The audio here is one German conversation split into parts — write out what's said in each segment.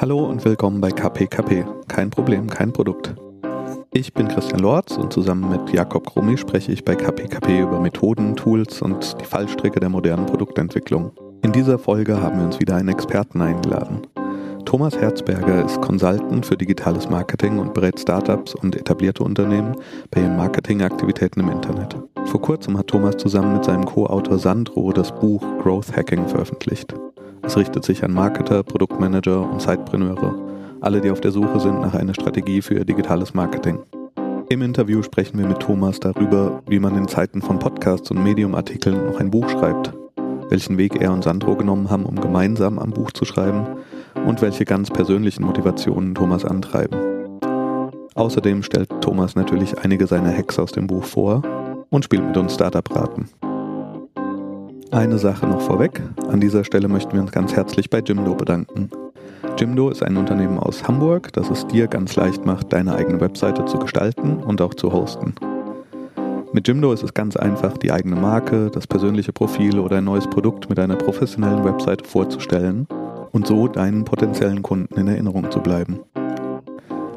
Hallo und willkommen bei KPKP. Kein Problem, kein Produkt. Ich bin Christian Lorz und zusammen mit Jakob Krummi spreche ich bei KPKP über Methoden, Tools und die Fallstricke der modernen Produktentwicklung. In dieser Folge haben wir uns wieder einen Experten eingeladen. Thomas Herzberger ist Consultant für digitales Marketing und berät Startups und etablierte Unternehmen bei ihren Marketingaktivitäten im Internet. Vor kurzem hat Thomas zusammen mit seinem Co-Autor Sandro das Buch Growth Hacking veröffentlicht. Es richtet sich an Marketer, Produktmanager und Zeitpreneure, alle, die auf der Suche sind nach einer Strategie für ihr digitales Marketing. Im Interview sprechen wir mit Thomas darüber, wie man in Zeiten von Podcasts und Medium-Artikeln noch ein Buch schreibt, welchen Weg er und Sandro genommen haben, um gemeinsam am Buch zu schreiben und welche ganz persönlichen Motivationen Thomas antreiben. Außerdem stellt Thomas natürlich einige seiner Hacks aus dem Buch vor und spielt mit uns Startup-Raten. Eine Sache noch vorweg. An dieser Stelle möchten wir uns ganz herzlich bei Jimdo bedanken. Jimdo ist ein Unternehmen aus Hamburg, das es dir ganz leicht macht, deine eigene Webseite zu gestalten und auch zu hosten. Mit Jimdo ist es ganz einfach, die eigene Marke, das persönliche Profil oder ein neues Produkt mit einer professionellen Webseite vorzustellen und so deinen potenziellen Kunden in Erinnerung zu bleiben.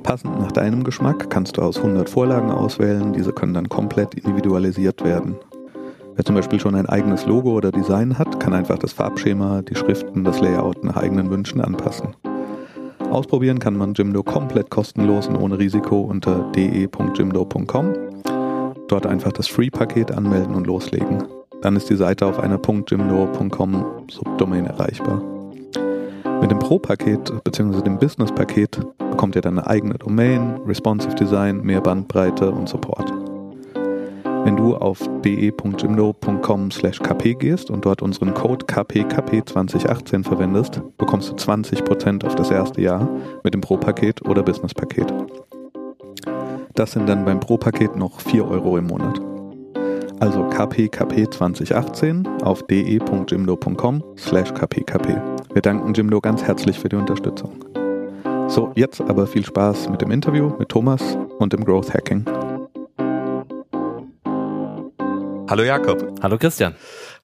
Passend nach deinem Geschmack kannst du aus 100 Vorlagen auswählen, diese können dann komplett individualisiert werden Wer zum Beispiel schon ein eigenes Logo oder Design hat, kann einfach das Farbschema, die Schriften, das Layout nach eigenen Wünschen anpassen. Ausprobieren kann man Jimdo komplett kostenlos und ohne Risiko unter de.jimdo.com. Dort einfach das Free-Paket anmelden und loslegen. Dann ist die Seite auf einer .jimdo.com Subdomain erreichbar. Mit dem Pro-Paket bzw. dem Business-Paket bekommt ihr dann eine eigene Domain, responsive Design, mehr Bandbreite und Support. Wenn du auf de.jimdo.com slash kp gehst und dort unseren Code KPKP2018 verwendest, bekommst du 20% auf das erste Jahr mit dem Pro-Paket oder Business-Paket. Das sind dann beim Pro-Paket noch 4 Euro im Monat. Also KPKP2018 auf de.jimdo.com slash kpkp. Wir danken Jimdo ganz herzlich für die Unterstützung. So, jetzt aber viel Spaß mit dem Interview mit Thomas und dem Growth Hacking. Hallo Jakob. Hallo Christian.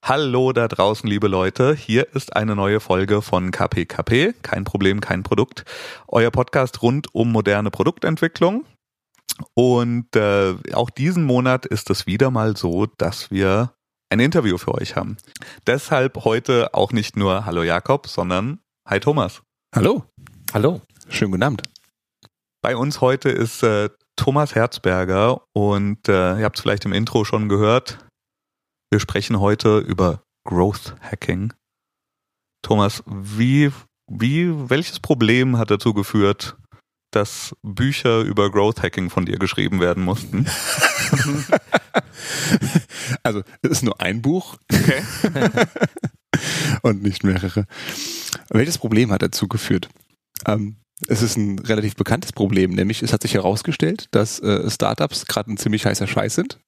Hallo da draußen, liebe Leute. Hier ist eine neue Folge von KPKP. Kein Problem, kein Produkt. Euer Podcast rund um moderne Produktentwicklung. Und äh, auch diesen Monat ist es wieder mal so, dass wir ein Interview für euch haben. Deshalb heute auch nicht nur Hallo Jakob, sondern Hi Thomas. Hallo. Hallo. Schönen guten Abend. Bei uns heute ist äh, Thomas Herzberger und äh, ihr habt es vielleicht im Intro schon gehört. Wir sprechen heute über Growth Hacking. Thomas, wie, wie, welches Problem hat dazu geführt, dass Bücher über Growth Hacking von dir geschrieben werden mussten? also, es ist nur ein Buch. Okay. und nicht mehrere. Welches Problem hat dazu geführt? Ähm, es ist ein relativ bekanntes Problem, nämlich es hat sich herausgestellt, dass äh, Startups gerade ein ziemlich heißer Scheiß sind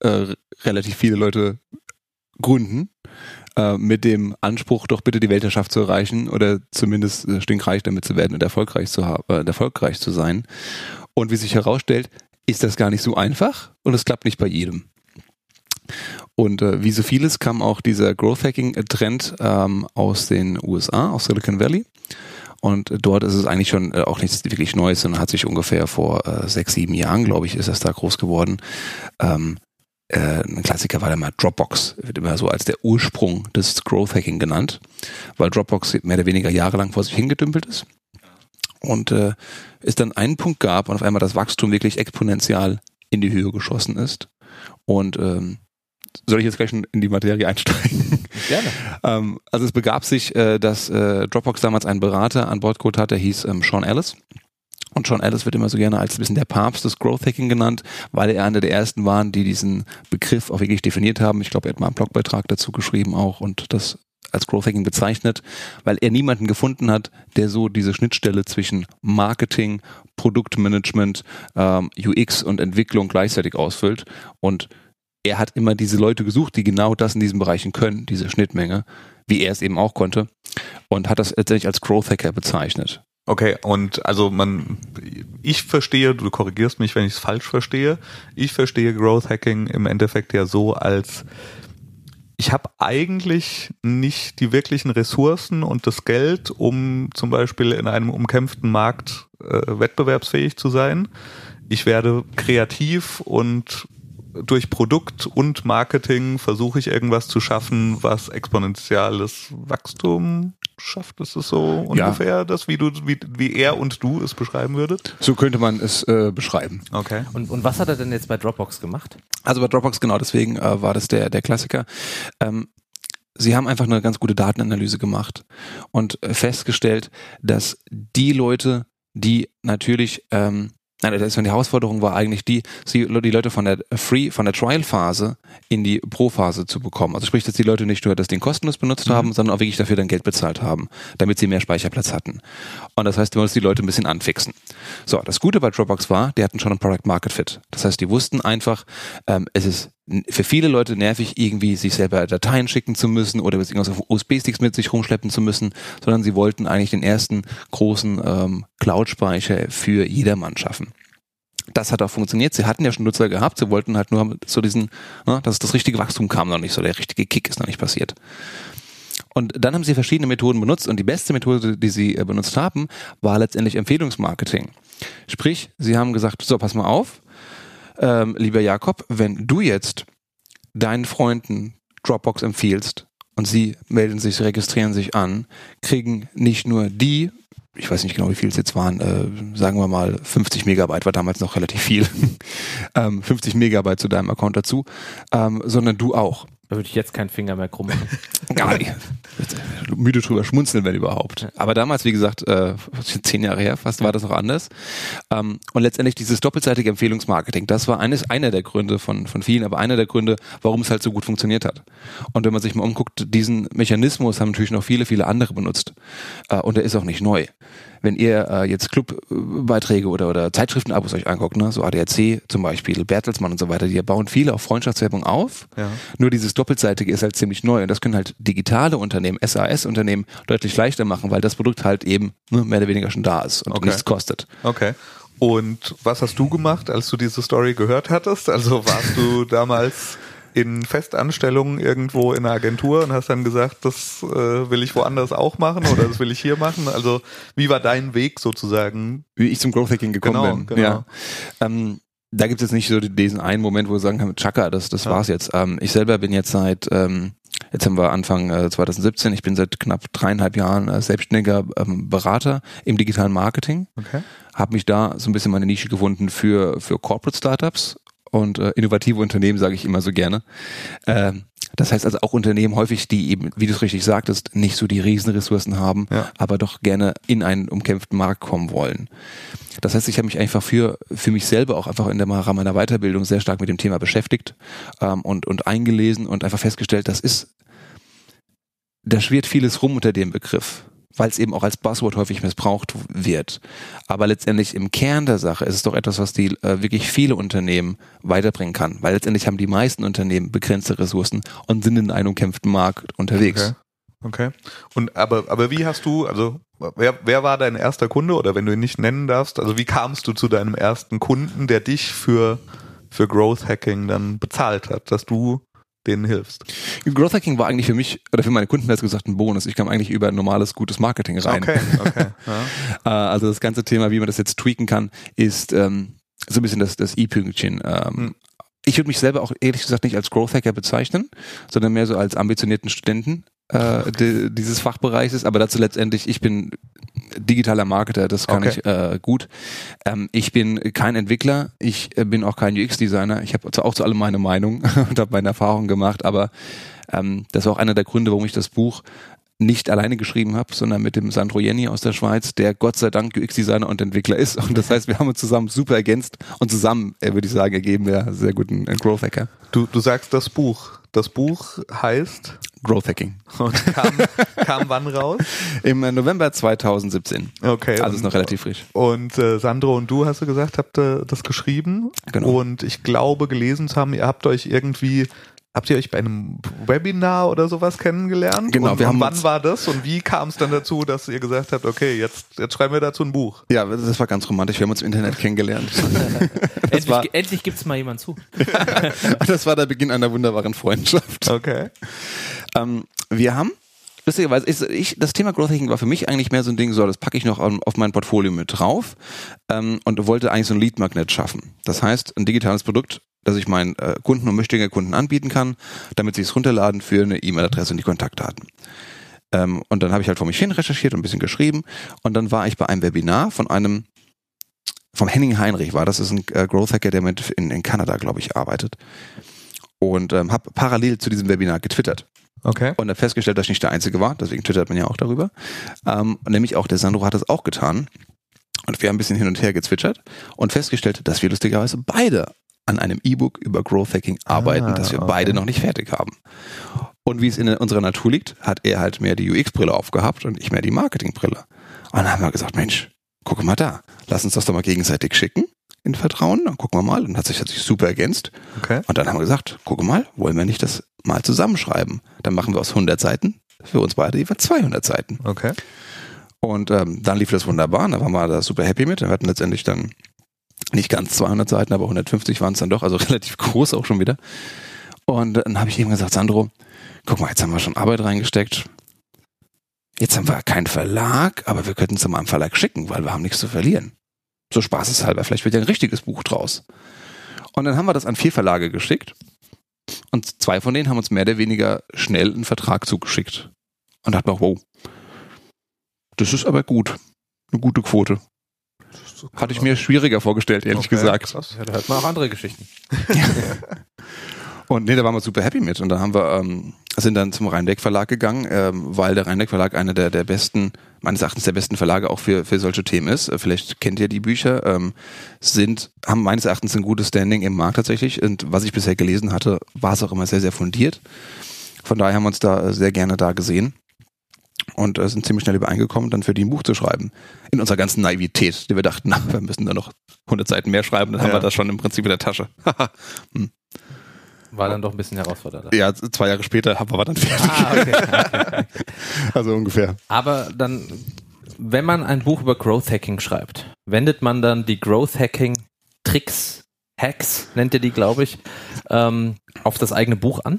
äh, relativ viele Leute gründen äh, mit dem Anspruch, doch bitte die Weltherrschaft zu erreichen oder zumindest äh, stinkreich damit zu werden und erfolgreich zu haben, erfolgreich zu sein. Und wie sich herausstellt, ist das gar nicht so einfach und es klappt nicht bei jedem. Und äh, wie so vieles kam auch dieser Growth Hacking Trend ähm, aus den USA, aus Silicon Valley. Und dort ist es eigentlich schon äh, auch nichts wirklich Neues, sondern hat sich ungefähr vor äh, sechs, sieben Jahren, glaube ich, ist das da groß geworden, ähm, äh, ein Klassiker war da mal Dropbox, wird immer so als der Ursprung des Growth Hacking genannt, weil Dropbox mehr oder weniger jahrelang vor sich hingedümpelt ist. Und äh, es dann einen Punkt gab und auf einmal das Wachstum wirklich exponentiell in die Höhe geschossen ist. Und ähm, soll ich jetzt gleich in die Materie einsteigen? Gerne. ähm, also es begab sich, äh, dass äh, Dropbox damals einen Berater an Bord geholt hat, der hieß ähm, Sean Ellis. Und John Ellis wird immer so gerne als ein bisschen der Papst des Growth Hacking genannt, weil er einer der ersten waren, die diesen Begriff auch wirklich definiert haben. Ich glaube, er hat mal einen Blogbeitrag dazu geschrieben auch und das als Growth Hacking bezeichnet, weil er niemanden gefunden hat, der so diese Schnittstelle zwischen Marketing, Produktmanagement, ähm, UX und Entwicklung gleichzeitig ausfüllt. Und er hat immer diese Leute gesucht, die genau das in diesen Bereichen können, diese Schnittmenge, wie er es eben auch konnte, und hat das letztendlich als Growth Hacker bezeichnet. Okay, und also man, ich verstehe, du korrigierst mich, wenn ich es falsch verstehe. Ich verstehe Growth Hacking im Endeffekt ja so als ich habe eigentlich nicht die wirklichen Ressourcen und das Geld, um zum Beispiel in einem umkämpften Markt äh, wettbewerbsfähig zu sein. Ich werde kreativ und durch Produkt und Marketing versuche ich irgendwas zu schaffen, was exponentielles Wachstum schafft. Ist es so ungefähr ja. das, wie du, wie, wie er und du es beschreiben würdet? So könnte man es äh, beschreiben. Okay. Und, und was hat er denn jetzt bei Dropbox gemacht? Also bei Dropbox genau, deswegen äh, war das der, der Klassiker. Ähm, sie haben einfach eine ganz gute Datenanalyse gemacht und äh, festgestellt, dass die Leute, die natürlich ähm, Nein, das ist, die Herausforderung war eigentlich die, die Leute von der Free, von der Trial-Phase in die Pro-Phase zu bekommen. Also sprich, dass die Leute nicht nur das Ding kostenlos benutzt mhm. haben, sondern auch wirklich dafür dann Geld bezahlt haben, damit sie mehr Speicherplatz hatten. Und das heißt, wir mussten die Leute ein bisschen anfixen. So, das Gute bei Dropbox war, die hatten schon ein Product Market Fit. Das heißt, die wussten einfach, ähm, es ist für viele Leute nervig, irgendwie sich selber Dateien schicken zu müssen oder irgendwas auf USB-Sticks mit sich rumschleppen zu müssen, sondern sie wollten eigentlich den ersten großen ähm, Cloud-Speicher für jedermann schaffen. Das hat auch funktioniert. Sie hatten ja schon Nutzer gehabt, sie wollten halt nur so diesen, ne, dass das richtige Wachstum kam noch nicht, so der richtige Kick ist noch nicht passiert. Und dann haben sie verschiedene Methoden benutzt und die beste Methode, die sie äh, benutzt haben, war letztendlich Empfehlungsmarketing. Sprich, sie haben gesagt, so, pass mal auf, ähm, lieber Jakob, wenn du jetzt deinen Freunden Dropbox empfiehlst und sie melden sich, registrieren sich an, kriegen nicht nur die, ich weiß nicht genau, wie viel es jetzt waren, äh, sagen wir mal 50 Megabyte war damals noch relativ viel, ähm, 50 Megabyte zu deinem Account dazu, ähm, sondern du auch. Da würde ich jetzt keinen Finger mehr krumm machen. Gar nicht. Müde drüber schmunzeln, wenn überhaupt. Aber damals, wie gesagt, äh, zehn Jahre her fast, war das noch anders. Ähm, und letztendlich dieses doppelseitige Empfehlungsmarketing, das war eines, einer der Gründe von, von vielen, aber einer der Gründe, warum es halt so gut funktioniert hat. Und wenn man sich mal umguckt, diesen Mechanismus haben natürlich noch viele, viele andere benutzt. Äh, und der ist auch nicht neu wenn ihr äh, jetzt Clubbeiträge oder, oder Zeitschriftenabos euch anguckt, ne, so ADAC zum Beispiel, Bertelsmann und so weiter, die bauen viele auf Freundschaftswerbung auf. Ja. Nur dieses Doppelseitige ist halt ziemlich neu und das können halt digitale Unternehmen, SAS-Unternehmen deutlich leichter machen, weil das Produkt halt eben ne, mehr oder weniger schon da ist und okay. nichts kostet. Okay. Und was hast du gemacht, als du diese Story gehört hattest? Also warst du damals in Festanstellungen irgendwo in einer Agentur und hast dann gesagt, das äh, will ich woanders auch machen oder das will ich hier machen? Also wie war dein Weg sozusagen? Wie ich zum Growth Hacking gekommen genau, bin. Genau. Ja. Ähm, da gibt es jetzt nicht so diesen einen Moment, wo wir sagen kann, Chaka, das, das ja. war's jetzt. Ähm, ich selber bin jetzt seit, ähm, jetzt haben wir Anfang äh, 2017, ich bin seit knapp dreieinhalb Jahren äh, selbstständiger ähm, Berater im digitalen Marketing. Okay. Habe mich da so ein bisschen meine Nische gefunden für, für Corporate Startups und äh, innovative Unternehmen, sage ich immer so gerne. Ähm, das heißt also auch Unternehmen häufig, die eben, wie du es richtig sagtest, nicht so die Riesenressourcen haben, ja. aber doch gerne in einen umkämpften Markt kommen wollen. Das heißt, ich habe mich einfach für, für mich selber auch einfach in der Rahmen meiner Weiterbildung sehr stark mit dem Thema beschäftigt ähm, und, und eingelesen und einfach festgestellt, das ist, da schwirrt vieles rum unter dem Begriff weil es eben auch als Buzzword häufig missbraucht wird. Aber letztendlich im Kern der Sache ist es doch etwas, was die äh, wirklich viele Unternehmen weiterbringen kann, weil letztendlich haben die meisten Unternehmen begrenzte Ressourcen und sind in einem umkämpften Markt unterwegs. Okay. okay. Und aber aber wie hast du also wer wer war dein erster Kunde oder wenn du ihn nicht nennen darfst, also wie kamst du zu deinem ersten Kunden, der dich für für Growth Hacking dann bezahlt hat, dass du denen hilfst. Growth Hacking war eigentlich für mich oder für meine Kunden, als gesagt, ein Bonus. Ich kam eigentlich über ein normales, gutes Marketing rein. Okay, okay. Ja. Äh, also das ganze Thema, wie man das jetzt tweaken kann, ist ähm, so ein bisschen das, das i-Pünktchen. Ähm, hm. Ich würde mich selber auch ehrlich gesagt nicht als Growth Hacker bezeichnen, sondern mehr so als ambitionierten Studenten äh, die, dieses Fachbereichs aber dazu letztendlich, ich bin digitaler Marketer, das kann okay. ich äh, gut. Ähm, ich bin kein Entwickler, ich äh, bin auch kein UX-Designer, ich habe auch zu allem meine Meinung und habe meine Erfahrungen gemacht, aber ähm, das war auch einer der Gründe, warum ich das Buch nicht alleine geschrieben habe, sondern mit dem Sandro Jenny aus der Schweiz, der Gott sei Dank UX-Designer und Entwickler ist. Und das heißt, wir haben uns zusammen super ergänzt und zusammen, äh, würde ich sagen, ergeben wir sehr guten Growth Hacker. Du, du sagst das Buch. Das Buch heißt Growth Hacking. Und kam, kam wann raus? Im äh, November 2017. Okay. Also ist noch relativ frisch. Und äh, Sandro und du, hast du gesagt, habt ihr das geschrieben. Genau. Und ich glaube gelesen zu haben, ihr habt euch irgendwie habt ihr euch bei einem Webinar oder sowas kennengelernt? Genau, Und, wir und haben wann uns- war das und wie kam es dann dazu, dass ihr gesagt habt, okay, jetzt, jetzt schreiben wir dazu ein Buch? Ja, das war ganz romantisch. Wir haben uns im Internet kennengelernt. endlich war- endlich gibt es mal jemand zu. Und das war der Beginn einer wunderbaren Freundschaft. Okay. Ähm, wir haben, lustigerweise, ich, ich, das Thema Growth Hacking war für mich eigentlich mehr so ein Ding, so, das packe ich noch auf, mein Portfolio mit drauf ähm, und wollte eigentlich so ein Lead-Magnet schaffen. Das heißt, ein digitales Produkt, das ich meinen äh, Kunden und möchtigen Kunden anbieten kann, damit sie es runterladen für eine E-Mail-Adresse und die Kontaktdaten. Ähm, und dann habe ich halt vor mich hin recherchiert und ein bisschen geschrieben und dann war ich bei einem Webinar von einem vom Henning Heinrich war, das ist ein äh, Growth Hacker, der mit in, in Kanada, glaube ich, arbeitet. Und ähm, habe parallel zu diesem Webinar getwittert Okay. und habe festgestellt, dass ich nicht der Einzige war, deswegen twittert man ja auch darüber. Ähm, nämlich auch der Sandro hat das auch getan. Und wir haben ein bisschen hin und her gezwitschert und festgestellt, dass wir lustigerweise beide an einem E-Book über Growth Hacking arbeiten, Ah, das wir okay. beide noch nicht fertig haben. Und wie es in unserer Natur liegt, hat er halt mehr die UX-Brille aufgehabt und ich mehr die Marketing-Brille. Und dann haben wir gesagt, Mensch, guck mal da, lass uns das doch mal gegenseitig schicken in Vertrauen, dann gucken wir mal. Und hat sich, hat sich super ergänzt. Okay. Und dann haben wir gesagt, guck mal, wollen wir nicht das mal zusammenschreiben? Dann machen wir aus 100 Seiten für uns beide jeweils 200 Seiten. Okay. Und ähm, dann lief das wunderbar, da waren wir da super happy mit. Wir hatten letztendlich dann nicht ganz 200 Seiten, aber 150 waren es dann doch, also relativ groß auch schon wieder. Und dann habe ich ihm gesagt, Sandro, guck mal, jetzt haben wir schon Arbeit reingesteckt. Jetzt haben wir keinen Verlag, aber wir könnten es mal am Verlag schicken, weil wir haben nichts zu verlieren. So spaßeshalber, vielleicht wird ja ein richtiges Buch draus. Und dann haben wir das an vier Verlage geschickt. Und zwei von denen haben uns mehr oder weniger schnell einen Vertrag zugeschickt. Und da hat man, wow, das ist aber gut. Eine gute Quote. Hatte ich mir schwieriger vorgestellt, ehrlich Okay, gesagt. krass. Ja, da hört man auch andere Geschichten. Und nee, da waren wir super happy mit. Und da haben wir, ähm, sind dann zum Rheinbeck Verlag gegangen, ähm, weil der Rheinbeck Verlag einer der, der besten, meines Erachtens der besten Verlage auch für, für solche Themen ist. Äh, Vielleicht kennt ihr die Bücher, ähm, sind, haben meines Erachtens ein gutes Standing im Markt tatsächlich. Und was ich bisher gelesen hatte, war es auch immer sehr, sehr fundiert. Von daher haben wir uns da äh, sehr gerne da gesehen. Und äh, sind ziemlich schnell übereingekommen, dann für die ein Buch zu schreiben. In unserer ganzen Naivität, die wir dachten, na, wir müssen da noch 100 Seiten mehr schreiben, dann haben Ja. wir das schon im Prinzip in der Tasche. War dann doch ein bisschen herausfordernder. Ja, zwei Jahre später haben wir dann fertig. Ah, okay. Also ungefähr. Aber dann, wenn man ein Buch über Growth Hacking schreibt, wendet man dann die Growth Hacking Tricks, Hacks, nennt ihr die, glaube ich, ähm, auf das eigene Buch an?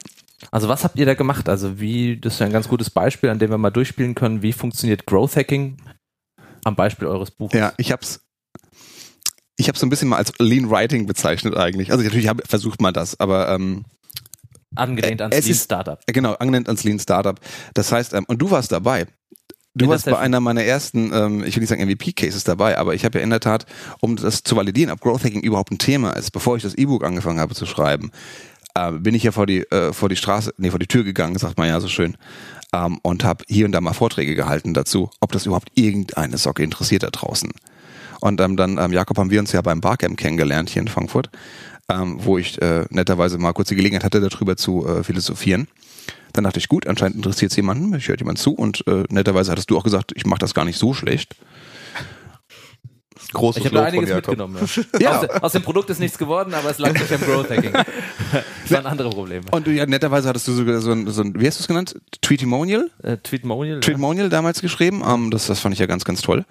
Also was habt ihr da gemacht? Also wie, das ist ja ein ganz gutes Beispiel, an dem wir mal durchspielen können, wie funktioniert Growth Hacking am Beispiel eures Buches? Ja, ich hab's. Ich habe so ein bisschen mal als Lean Writing bezeichnet eigentlich. Also natürlich hab, versucht man das, aber ähm, Angelehnt Äh, ans es Lean ist- Startup. genau, angenannt ans Lean Startup. Das heißt, ähm, und du warst dabei. Du warst bei einer meiner ersten, ähm, ich will nicht sagen MVP-Cases dabei, aber ich habe ja in der Tat, um das zu validieren, ob Growth Hacking überhaupt ein Thema ist, bevor ich das E-Book angefangen habe zu schreiben, äh, bin ich ja vor die, äh, vor die Straße, nee, vor die Tür gegangen, sagt man ja so schön, ähm, und habe hier und da mal Vorträge gehalten dazu, ob das überhaupt irgendeine Socke interessiert da draußen. Und ähm, dann, ähm, Jakob, haben wir uns ja beim Barcamp kennengelernt hier in Frankfurt, ähm, wo ich äh, netterweise mal kurz die Gelegenheit hatte, darüber zu äh, philosophieren. Dann dachte ich, gut, anscheinend interessiert es jemanden, ich hört jemand zu und äh, netterweise hattest du auch gesagt, ich mache das gar nicht so schlecht. Großes Ich habe da einiges mitgenommen. Ja. Ja. Aus, aus dem Produkt ist nichts geworden, aber es lag nicht am Growth Hacking. Das waren andere Probleme. Und du, ja, netterweise hattest du sogar so ein, so ein wie hast du es genannt? Tweetimonial? Äh, Tweetmonial. Tweetmonial damals geschrieben. Ähm, das, das fand ich ja ganz, ganz toll.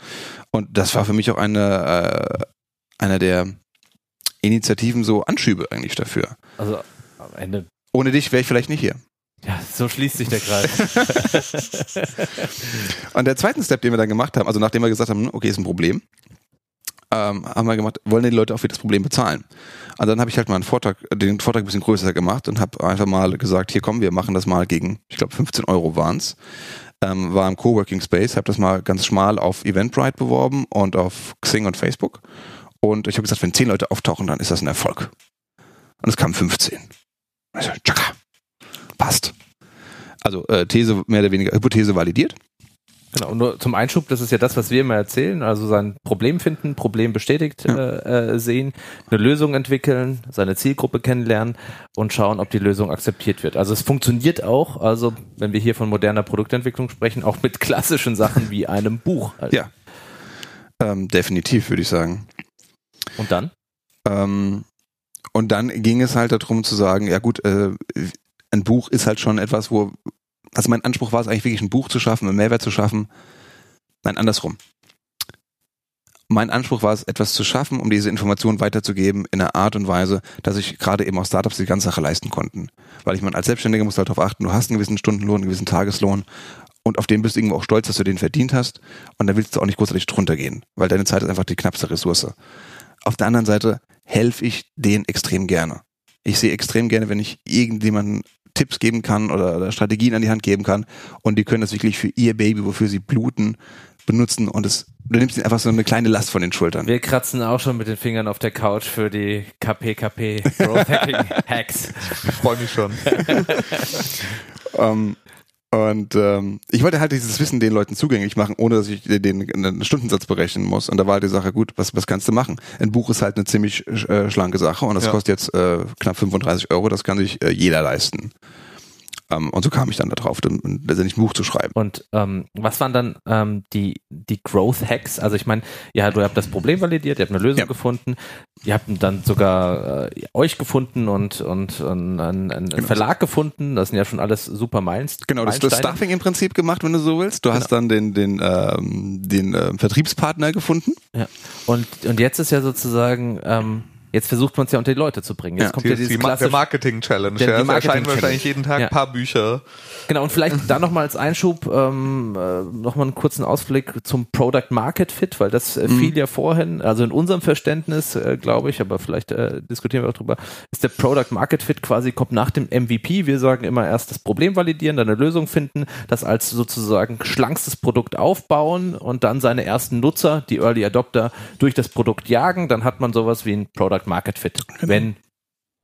Und das war für mich auch eine, äh, einer der Initiativen, so Anschübe eigentlich dafür. Also am Ende. Ohne dich wäre ich vielleicht nicht hier. Ja, so schließt sich der Kreis. Und der zweiten Step, den wir dann gemacht haben, also nachdem wir gesagt haben, okay, ist ein Problem, ähm, haben wir gemacht, wollen die Leute auch für das Problem bezahlen. Und dann habe ich halt mal einen Vortrag, den Vortrag ein bisschen größer gemacht und habe einfach mal gesagt, hier komm, wir machen das mal gegen, ich glaube 15 Euro waren's. Ähm, war im Coworking Space, habe das mal ganz schmal auf Eventbrite beworben und auf Xing und Facebook. Und ich habe gesagt, wenn 10 Leute auftauchen, dann ist das ein Erfolg. Und es kamen 15. Also, tschakka, passt. Also äh, These mehr oder weniger, Hypothese validiert. Genau, und nur zum Einschub, das ist ja das, was wir immer erzählen, also sein Problem finden, Problem bestätigt Ja. äh, äh, sehen, eine Lösung entwickeln, seine Zielgruppe kennenlernen und schauen, ob die Lösung akzeptiert wird. Also es funktioniert auch, also wenn wir hier von moderner Produktentwicklung sprechen, auch mit klassischen Sachen wie einem Buch. Also, Ja. Ähm, definitiv, würde ich sagen. Und dann? Ähm, und dann ging es halt darum zu sagen, ja gut, äh, ein Buch ist halt schon etwas, wo, also mein Anspruch war es eigentlich wirklich ein Buch zu schaffen, einen Mehrwert zu schaffen. Nein, andersrum. Mein Anspruch war es, etwas zu schaffen, um diese Informationen weiterzugeben in einer Art und Weise, dass ich gerade eben auch Startups die ganze Sache leisten konnten. Weil ich meine, als Selbstständiger musst du halt darauf achten, du hast einen gewissen Stundenlohn, einen gewissen Tageslohn und auf den bist du irgendwo auch stolz, dass du den verdient hast und da willst du auch nicht großartig drunter gehen, weil deine Zeit ist einfach die knappste Ressource. Auf der anderen Seite helfe ich denen extrem gerne. Ich sehe extrem gerne, wenn ich irgendjemanden Tipps geben kann oder, oder Strategien an die Hand geben kann und die können das wirklich für ihr Baby, wofür sie bluten, benutzen und es du nimmst ihnen einfach so eine kleine Last von den Schultern. Wir kratzen auch schon mit den Fingern auf der Couch für die KPKP Growth Hacking Hacks. Ich freue mich schon. um, und ähm, ich wollte halt dieses Wissen den Leuten zugänglich machen, ohne dass ich den, einen Stundensatz berechnen muss. Und da war halt die Sache, gut, was, was kannst du machen? Ein Buch ist halt eine ziemlich äh, schlanke Sache und das ja. kostet jetzt äh, knapp 35 Euro, das kann sich äh, jeder leisten. Ähm, und so kam ich dann darauf, letztendlich ein Buch zu schreiben. Und ähm, was waren dann ähm, die, die Growth Hacks? Also ich meine, ja, du habt das Problem validiert, ihr habt eine Lösung ja. gefunden, ihr habt dann sogar äh, euch gefunden und, und, und einen, einen genau. Verlag gefunden. Das sind ja schon alles super Meilensteine. Genau, das ist das Stuffing im Prinzip gemacht, wenn du so willst. Du genau. hast dann den, den, ähm, den äh, Vertriebspartner gefunden. Ja. Und, und jetzt ist ja sozusagen ähm, Jetzt versucht man es ja unter die Leute zu bringen. Jetzt ja, kommt die, ja dieses die, der Marketing-Challenge. Ja, die Marketing erscheinen wahrscheinlich jeden Tag ein paar Bücher. Genau, und vielleicht da nochmal als Einschub ähm, äh, nochmal einen kurzen Ausblick zum Product Market Fit, weil das äh, mhm. fiel ja vorhin, also in unserem Verständnis, äh, glaube ich, aber vielleicht äh, diskutieren wir auch drüber, ist der Product Market Fit quasi, kommt nach dem MVP. Wir sagen immer erst das Problem validieren, dann eine Lösung finden, das als sozusagen schlankste Produkt aufbauen und dann seine ersten Nutzer, die Early Adopter, durch das Produkt jagen. Dann hat man sowas wie ein Product Market Fit. Wenn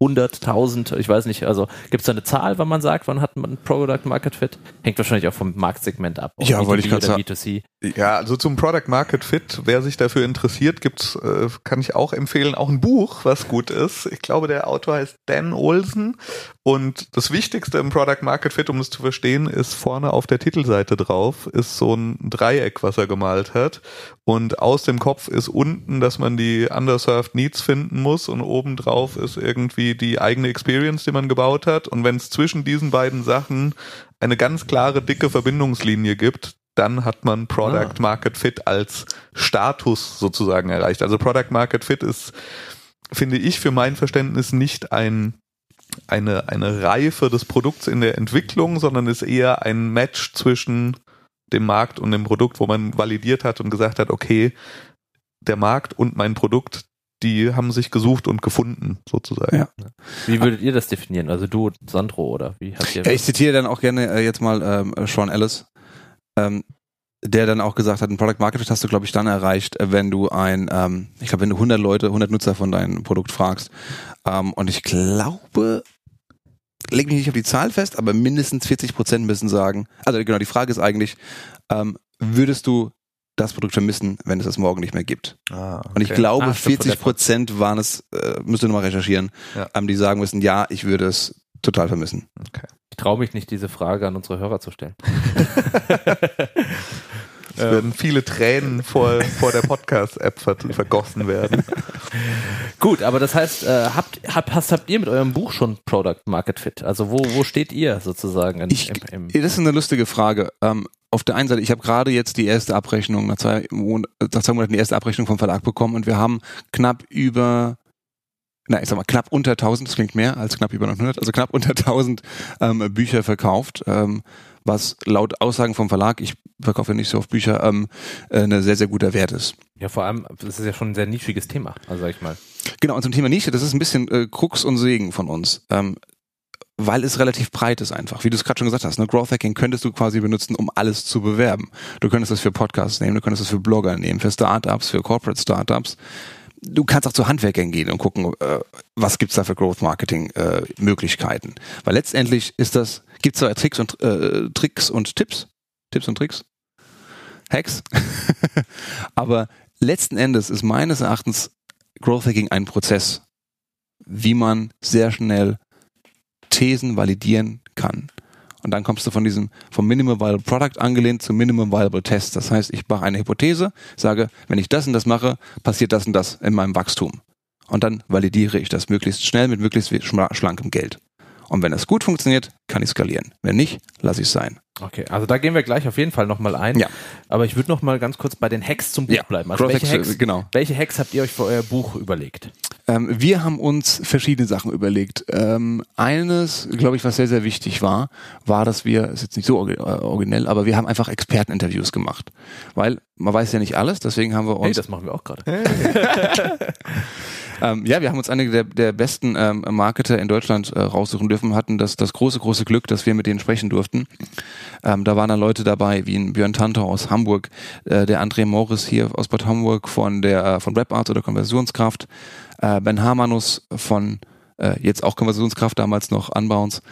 100.000, ich weiß nicht, also gibt es da eine Zahl, wann man sagt, wann hat man ein Product Market Fit? Hängt wahrscheinlich auch vom Marktsegment ab. Ja, wollte ich gerade sagen. B2C. Ja, also zum Product Market Fit, wer sich dafür interessiert, gibt's, äh, kann ich auch empfehlen, auch ein Buch, was gut ist. Ich glaube, der Autor heißt Dan Olsen und das Wichtigste im Product Market Fit, um es zu verstehen, ist vorne auf der Titelseite drauf, ist so ein Dreieck, was er gemalt hat. Und aus dem Kopf ist unten, dass man die underserved Needs finden muss und oben drauf ist irgendwie die eigene Experience, die man gebaut hat. Und wenn es zwischen diesen beiden Sachen eine ganz klare, dicke Verbindungslinie gibt, dann hat man Product ah. Market Fit als Status sozusagen erreicht. Also Product Market Fit ist, finde ich, für mein Verständnis nicht ein eine, eine Reife des Produkts in der Entwicklung, sondern ist eher ein Match zwischen dem Markt und dem Produkt, wo man validiert hat und gesagt hat, okay, der Markt und mein Produkt, die haben sich gesucht und gefunden, sozusagen. Ja. Wie würdet ihr das definieren? Also du, Sandro, oder wie habt ihr? Ja, ich zitiere dann auch gerne äh, jetzt mal ähm, Sean Ellis, ähm, der dann auch gesagt hat, ein Product Market hast du, glaube ich, dann erreicht, wenn du ein, ähm, ich glaube, wenn du 100 Leute, 100 Nutzer von deinem Produkt fragst. Ähm, und ich glaube, leg mich nicht auf die Zahl fest, aber mindestens 40 Prozent müssen sagen, also genau, die Frage ist eigentlich, ähm, würdest du das Produkt vermissen, wenn es das morgen nicht mehr gibt? Ah, okay. Und ich glaube, ah, 40 Prozent waren es, äh, müsst ihr nochmal recherchieren, ja. ähm, die sagen müssen, ja, ich würde es total vermissen. Okay. Ich traue mich nicht, diese Frage an unsere Hörer zu stellen. Es werden viele Tränen vor, vor der Podcast-App vergossen werden. Gut, aber das heißt, äh, habt, habt, hast, habt ihr mit eurem Buch schon Product Market Fit? Also wo, wo steht ihr sozusagen? In, ich, im, im das ist eine lustige Frage. Ähm, auf der einen Seite, ich habe gerade jetzt die erste Abrechnung, nach zwei, nach zwei Monaten die erste Abrechnung vom Verlag bekommen und wir haben knapp über na, ich sag mal, knapp unter 1000, das klingt mehr als knapp über 900, also knapp unter 1000 ähm, Bücher verkauft, ähm, was laut Aussagen vom Verlag, ich verkaufe ja nicht so oft Bücher, ähm, äh, eine sehr, sehr guter Wert ist. Ja, vor allem, das ist ja schon ein sehr nischiges Thema, also sag ich mal. Genau, und zum Thema Nische, das ist ein bisschen äh, Krux und Segen von uns. Ähm, weil es relativ breit ist einfach. Wie du es gerade schon gesagt hast, ne? Growth Hacking könntest du quasi benutzen, um alles zu bewerben. Du könntest das für Podcasts nehmen, du könntest das für Blogger nehmen, für Startups, für Corporate Startups du kannst auch zu Handwerkern gehen und gucken, äh, was gibt's da für Growth Marketing äh, Möglichkeiten. Weil letztendlich ist das, gibt's da Tricks und äh, Tricks und Tipps, Tipps und Tricks, Hacks. Aber letzten Endes ist meines Erachtens Growth Hacking ein Prozess, wie man sehr schnell Thesen validieren kann. Und dann kommst du von diesem, vom Minimum Viable Product angelehnt zum Minimum Viable Test. Das heißt, ich mache eine Hypothese, sage, wenn ich das und das mache, passiert das und das in meinem Wachstum. Und dann validiere ich das möglichst schnell mit möglichst schlankem Geld. Und wenn es gut funktioniert, kann ich skalieren. Wenn nicht, lasse ich es sein. Okay, also da gehen wir gleich auf jeden Fall nochmal ein. Ja. Aber ich würde nochmal ganz kurz bei den Hacks zum Buch Ja, bleiben. Also welche Hacks, genau. welche Hacks habt ihr euch für euer Buch überlegt? Ähm, wir haben uns verschiedene Sachen überlegt. Ähm, eines, glaube ich, was sehr, sehr wichtig war, war, dass wir, ist jetzt nicht so äh, originell, aber wir haben einfach Experteninterviews gemacht. Weil man weiß ja nicht alles, deswegen haben wir Hey, uns das machen wir auch gerade. Ähm, ja, wir haben uns einige der, der besten ähm, Marketer in Deutschland äh, raussuchen dürfen, hatten das, das große, große Glück, dass wir mit denen sprechen durften. Ähm, da waren dann Leute dabei, wie ein Björn Tanter aus Hamburg, äh, der André Morris hier aus Bad Homburg von der äh, von RapArt oder Konversionskraft, äh, Ben Hamanus von äh, jetzt auch Konversionskraft, damals noch Unbounce.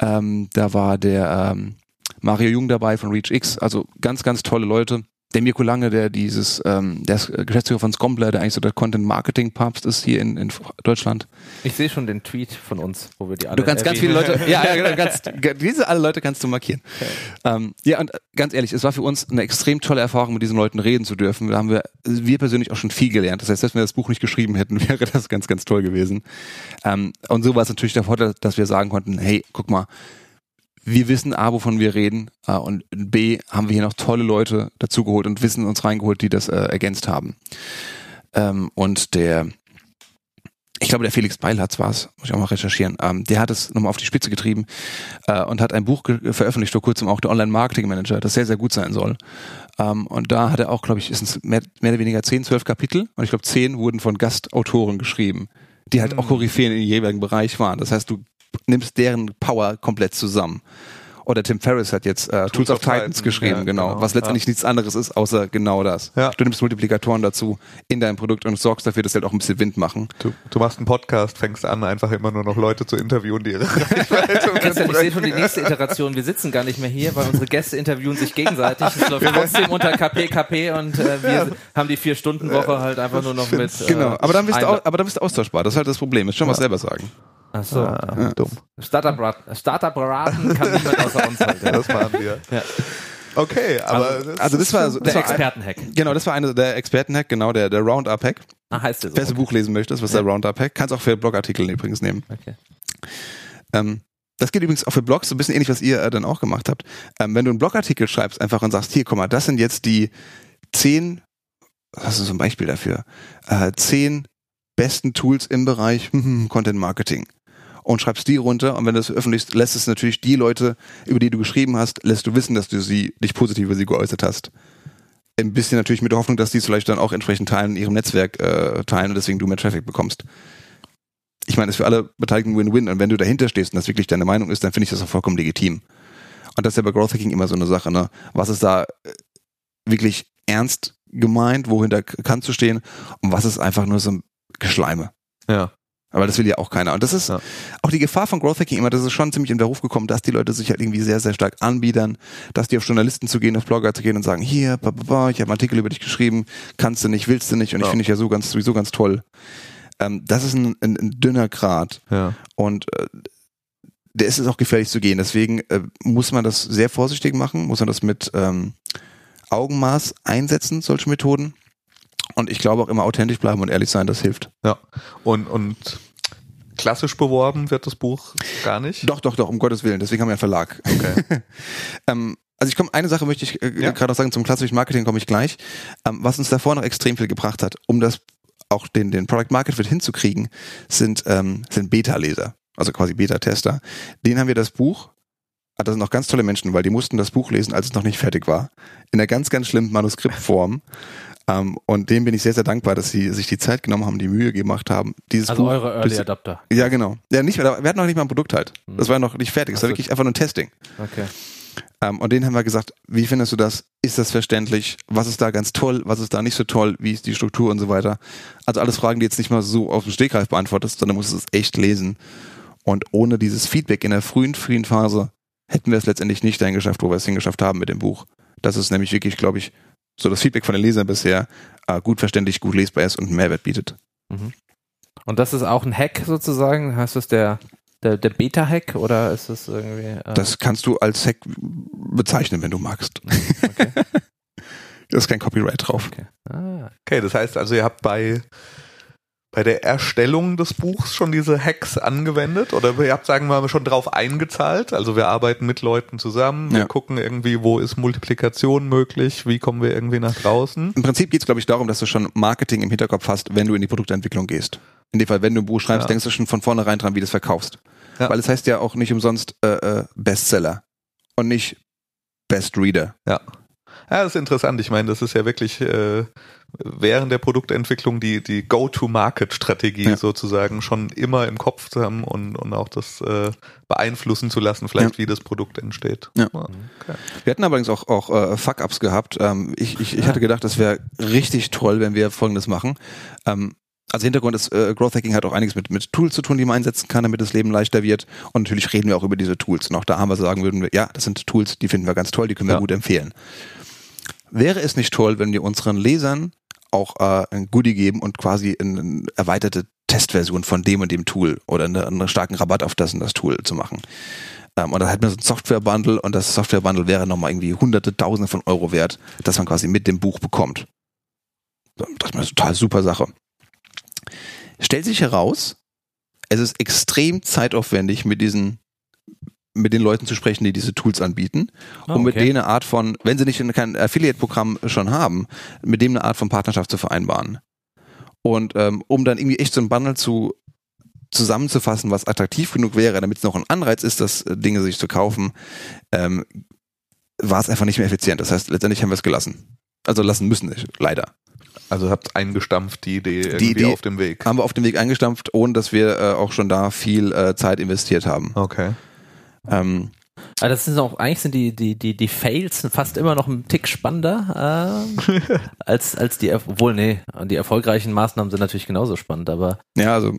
Ähm, da war der ähm, Mario Jung dabei von ReachX, also ganz, ganz tolle Leute. Der Mirko Lange, der dieses, ähm, der ist Geschäftsführer von Scombler, der eigentlich so der Content-Marketing-Papst ist hier in, in Deutschland. Ich sehe schon den Tweet von uns, wo wir die alle Du kannst ganz viele erwähnen. Leute, ja, ja, genau, ganz, diese alle Leute kannst du markieren. Ähm, ja, und äh, ganz ehrlich, es war für uns eine extrem tolle Erfahrung, mit diesen Leuten reden zu dürfen. Da haben wir, wir persönlich auch schon viel gelernt. Das heißt, selbst wenn wir das Buch nicht geschrieben hätten, wäre das ganz, ganz toll gewesen. Ähm, und so war es natürlich der Vorteil, dass wir sagen konnten, hey, guck mal, wir wissen A, wovon wir reden, äh, und B, haben wir hier noch tolle Leute dazugeholt und Wissen uns reingeholt, die das äh, ergänzt haben. Ähm, und der, ich glaube, der Felix Beilharz war es, muss ich auch mal recherchieren, ähm, der hat es nochmal auf die Spitze getrieben äh, und hat ein Buch veröffentlicht vor kurzem, auch der Online-Marketing-Manager, das sehr, sehr gut sein soll. Ähm, und da hat er auch, glaube ich, ist es mehr, mehr oder weniger 10, 12 Kapitel und ich glaube, 10 wurden von Gastautoren geschrieben, die halt auch Koryphäen in jeweiligen Bereich waren. Das heißt, du nimmst deren Power komplett zusammen. Oder Tim Ferriss hat jetzt äh, Tools, of of Titans Titan, geschrieben, ja, genau, genau. was letztendlich nichts anderes ist, außer genau das. Ja. Du nimmst Multiplikatoren dazu in deinem Produkt und sorgst dafür, dass sie halt auch ein bisschen Wind machen. Du, du machst einen Podcast, fängst an, einfach immer nur noch Leute zu interviewen, die ihre Reichweite Christian, ich sehe schon die nächste Iteration. Wir sitzen gar nicht mehr hier, weil unsere Gäste interviewen sich gegenseitig. Es läuft trotzdem unter KP, KP und äh, wir haben die Vier-Stunden-Woche halt einfach nur noch mit. Äh, Genau, aber dann bist du, aber dann bist du austauschbar. Das ist halt das Problem. Jetzt schon was selber sagen. Ach so. Ah, dumm. Startup-Raten Startup raten kann niemand außer uns halt. Ja. Das machen wir. Ja. Okay, aber Also das war so, das Der ein, Experten-Hack. genau, das war eine der Experten-Hack, genau der der Roundup-Hack. Ah, heißt der so. Wer das Buch lesen möchte, was der Roundup-Hack, kannst auch für Blogartikel übrigens nehmen. Okay. Ähm, das geht übrigens auch für Blogs, so ein bisschen ähnlich, was ihr äh, dann auch gemacht habt. Ähm, wenn du einen Blogartikel schreibst, einfach und sagst, hier, guck mal, das sind jetzt die zehn, was du so ein Beispiel dafür? Äh, zehn besten Tools im Bereich Content Marketing. Und schreibst die runter und wenn du das veröffentlichst, lässt es natürlich die Leute, über die du geschrieben hast, lässt du wissen, dass du sie, dich positiv über sie geäußert hast. Ein bisschen natürlich mit der Hoffnung, dass die es vielleicht dann auch entsprechend teilen in ihrem Netzwerk äh, teilen und deswegen du mehr Traffic bekommst ich meine, das ist für alle Beteiligten Win-Win. Und wenn du dahinter stehst und das wirklich deine Meinung ist, dann finde ich das auch vollkommen legitim. Und das ist ja bei Growth Hacking immer so eine Sache, ne? Was ist da äh, wirklich ernst gemeint, wohinter kannst du stehen und was ist einfach nur so ein Geschleime. ja. Aber das will ja auch keiner. Und das ist Ja. auch die Gefahr von Growth Hacking immer, das ist schon ziemlich in den Ruf gekommen, dass die Leute sich halt irgendwie sehr, sehr stark anbiedern, dass die auf Journalisten zu gehen, auf Blogger zu gehen und sagen, hier, ba, ba, ba, ich habe einen Artikel über dich geschrieben, kannst du nicht, willst du nicht und ich Ja. finde dich ja so ganz, sowieso ganz toll. Ähm, das ist ein, ein, ein dünner Grad. Ja. Und äh, der ist es auch gefährlich zu gehen. Deswegen äh, muss man das sehr vorsichtig machen, muss man das mit ähm, Augenmaß einsetzen, solche Methoden. Und ich glaube auch immer authentisch bleiben und ehrlich sein, das hilft. Ja. Und, und klassisch beworben wird das Buch gar nicht. Doch, doch, doch, um Gottes Willen. Deswegen haben wir einen Verlag. Okay. ähm, also ich komme, eine Sache möchte ich äh, Ja. gerade auch sagen, zum klassischen Marketing komme ich gleich. Ähm, was uns davor noch extrem viel gebracht hat, um das auch den, den Product Market Fit hinzukriegen, sind, ähm, sind Beta-Leser, also quasi Beta-Tester. Denen haben wir das Buch, ah, das sind noch ganz tolle Menschen, weil die mussten das Buch lesen, als es noch nicht fertig war. In einer ganz, ganz schlimmen Manuskriptform. Ähm, und denen bin ich sehr, sehr dankbar, dass sie sich die Zeit genommen haben, die Mühe gemacht haben, dieses Also Buch. eure Early durch- Adapter. ja, genau. Ja, nicht wir hatten noch nicht mal ein Produkt halt. Das war noch nicht fertig. Es war wirklich einfach nur ein Testing. Okay. Ähm, und denen haben wir gesagt, wie findest du das? Ist das verständlich? Was ist da ganz toll? Was ist da nicht so toll? Wie ist die Struktur und so weiter? Also alles Fragen, die jetzt nicht mal so auf dem Stegreif beantwortest, sondern musst es echt lesen. Und ohne dieses Feedback in der frühen, frühen Phase hätten wir es letztendlich nicht dahin geschafft, wo wir es hingeschafft haben mit dem Buch. Das ist nämlich wirklich, glaube ich, so das Feedback von den Lesern bisher äh, gut verständlich, gut lesbar ist und einen Mehrwert bietet. Und das ist auch ein Hack sozusagen? Heißt das der, der, der Beta-Hack oder ist das irgendwie. Äh, Das kannst du als Hack bezeichnen, wenn du magst. okay. Da ist kein Copyright drauf. okay. Ah, Okay, das heißt also, ihr habt bei, bei der Erstellung des Buchs schon diese Hacks angewendet oder ihr habt, sagen wir mal, schon drauf eingezahlt? Also wir arbeiten mit Leuten zusammen, wir Ja. gucken irgendwie, wo ist Multiplikation möglich, wie kommen wir irgendwie nach draußen? Im Prinzip geht es, glaube ich, darum, dass du schon Marketing im Hinterkopf hast, wenn du in die Produktentwicklung gehst. In dem Fall, wenn du ein Buch schreibst, Ja. denkst du schon von vornherein dran, wie du es verkaufst. Ja. Weil es heißt ja auch nicht umsonst äh, äh, Bestseller und nicht Best Reader. Ja. Ja, das ist interessant. Ich meine, das ist ja wirklich äh, während der Produktentwicklung die, die Go-to-Market-Strategie Ja. sozusagen schon immer im Kopf zu haben und, und auch das äh, beeinflussen zu lassen, vielleicht wie das Produkt entsteht. Ja. Okay. Wir hatten allerdings auch, auch äh, Fuck-Ups gehabt. Ähm, ich ich, ich hatte gedacht, das wäre richtig toll, wenn wir Folgendes machen. Ähm, also Hintergrund ist, äh, Growth Hacking hat auch einiges mit, mit Tools zu tun, die man einsetzen kann, damit das Leben leichter wird. Und natürlich reden wir auch über diese Tools. Und auch da haben wir sagen würden, wir, ja, das sind Tools, die finden wir ganz toll, die können wir Ja. gut empfehlen. Wäre es nicht toll, wenn wir unseren Lesern auch äh, ein Goodie geben und quasi eine, erweiterte Testversion von dem und dem Tool oder eine, einen starken Rabatt auf das und das Tool zu machen? Ähm, und dann hätten wir so ein Software-Bundle und das Software-Bundle wäre nochmal irgendwie hunderte, tausende von Euro wert, das man quasi mit dem Buch bekommt. Das ist eine total super Sache. Stellt sich heraus, es ist extrem zeitaufwendig, mit diesen, mit den Leuten zu sprechen, die diese Tools anbieten, Ah, um mit okay. denen eine Art von, wenn sie nicht kein Affiliate-Programm schon haben, mit dem eine Art von Partnerschaft zu vereinbaren. Und ähm, um dann irgendwie echt so ein Bundle zu zusammenzufassen, was attraktiv genug wäre, damit es noch ein Anreiz ist, das äh, Dinge sich zu kaufen, ähm, war es einfach nicht mehr effizient. Das heißt, letztendlich haben wir es gelassen. Also lassen müssen, leider. Also habt eingestampft die Idee irgendwie Die Idee- auf dem Weg. Haben wir auf dem Weg eingestampft, ohne dass wir äh, auch schon da viel äh, Zeit investiert haben. Okay. Ähm, Aber das sind auch, eigentlich sind die, die, die, die Fails fast immer noch ein Tick spannender ähm, als, als die, obwohl, nee, die erfolgreichen Maßnahmen sind natürlich genauso spannend, aber ja, also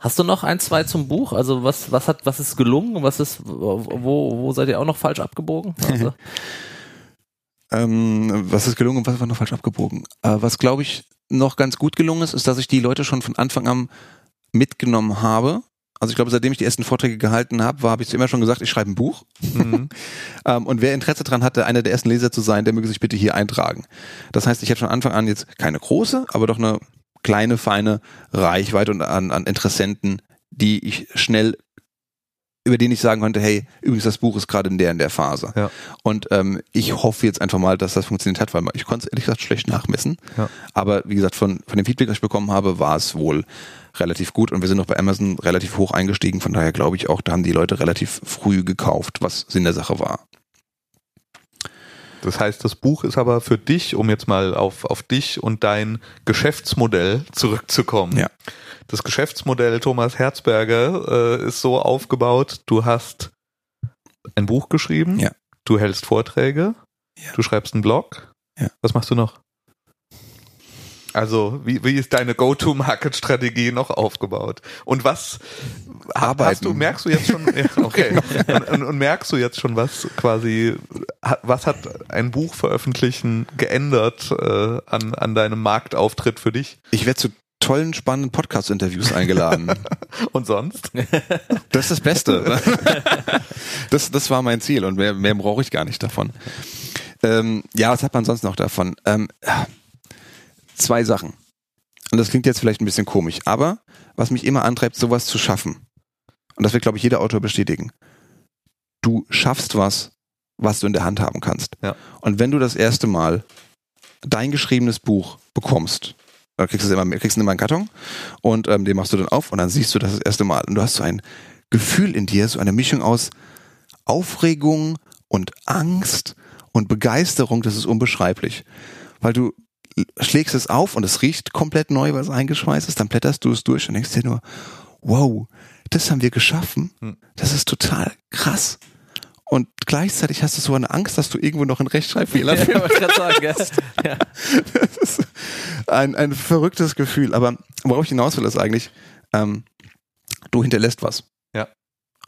hast du noch ein, zwei zum Buch? Also was, was hat, was ist gelungen? Was ist, wo, wo seid ihr auch noch falsch abgebogen? Also, ähm, was ist gelungen und was war noch falsch abgebogen? Äh, was glaube ich noch ganz gut gelungen ist, ist, dass ich die Leute schon von Anfang an mitgenommen habe. Also ich glaube, seitdem ich die ersten Vorträge gehalten habe, war, habe ich immer schon gesagt, ich schreibe ein Buch. Mhm. Ähm, und wer Interesse daran hatte, einer der ersten Leser zu sein, der möge sich bitte hier eintragen. Das heißt, ich hatte von Anfang an jetzt keine große, aber doch eine kleine, feine Reichweite und an, an Interessenten, die ich schnell, über den ich sagen konnte, hey, übrigens, das Buch ist gerade in der in der Phase. Ja. Und ähm, ich hoffe jetzt einfach mal, dass das funktioniert hat, weil ich konnte es ehrlich gesagt schlecht nachmessen. Ja. Aber wie gesagt, von, von dem Feedback, das ich bekommen habe, war es wohl relativ gut und wir sind noch bei Amazon relativ hoch eingestiegen. Von daher glaube ich auch, da haben die Leute relativ früh gekauft, was Sinn der Sache war. Das heißt, das Buch ist aber für dich, um jetzt mal auf, auf dich und dein Geschäftsmodell zurückzukommen. Ja. Das Geschäftsmodell Thomas Herzberger äh, ist so aufgebaut, du hast ein Buch geschrieben, Ja. du hältst Vorträge, Ja. du schreibst einen Blog. Ja. Was machst du noch? Also, wie, wie ist deine Go-to-Market-Strategie noch aufgebaut? Und was Arbeiten. Hast du, merkst du jetzt schon, ja, okay. und, und, und merkst du jetzt schon, was quasi, was hat ein Buch veröffentlichen geändert äh, an, an deinem Marktauftritt für dich? Ich werde zu tollen, spannenden Podcast-Interviews eingeladen. Und sonst? Das ist das Beste. das, das war mein Ziel und mehr, mehr brauche ich gar nicht davon. Ähm, ja, was hat man sonst noch davon? Ähm, zwei Sachen. Und das klingt jetzt vielleicht ein bisschen komisch, aber was mich immer antreibt, sowas zu schaffen, und das wird, glaube ich, jeder Autor bestätigen, du schaffst was, was du in der Hand haben kannst. Ja. Und wenn du das erste Mal dein geschriebenes Buch bekommst, dann kriegst du es immer, kriegst du immer einen Karton und ähm, den machst du dann auf und dann siehst du das das erste Mal. Und du hast so ein Gefühl in dir, so eine Mischung aus Aufregung und Angst und Begeisterung, das ist unbeschreiblich. Weil du schlägst es auf und es riecht komplett neu, weil es eingeschweißt ist, dann blätterst du es durch und denkst dir nur, wow, das haben wir geschaffen. Hm. Das ist total krass. Und gleichzeitig hast du so eine Angst, dass du irgendwo noch einen Rechtschreibfehler findest. sagen, ja. ja. Das ist ein, ein verrücktes Gefühl. Aber worauf ich hinaus will, ist eigentlich, ähm, du hinterlässt was.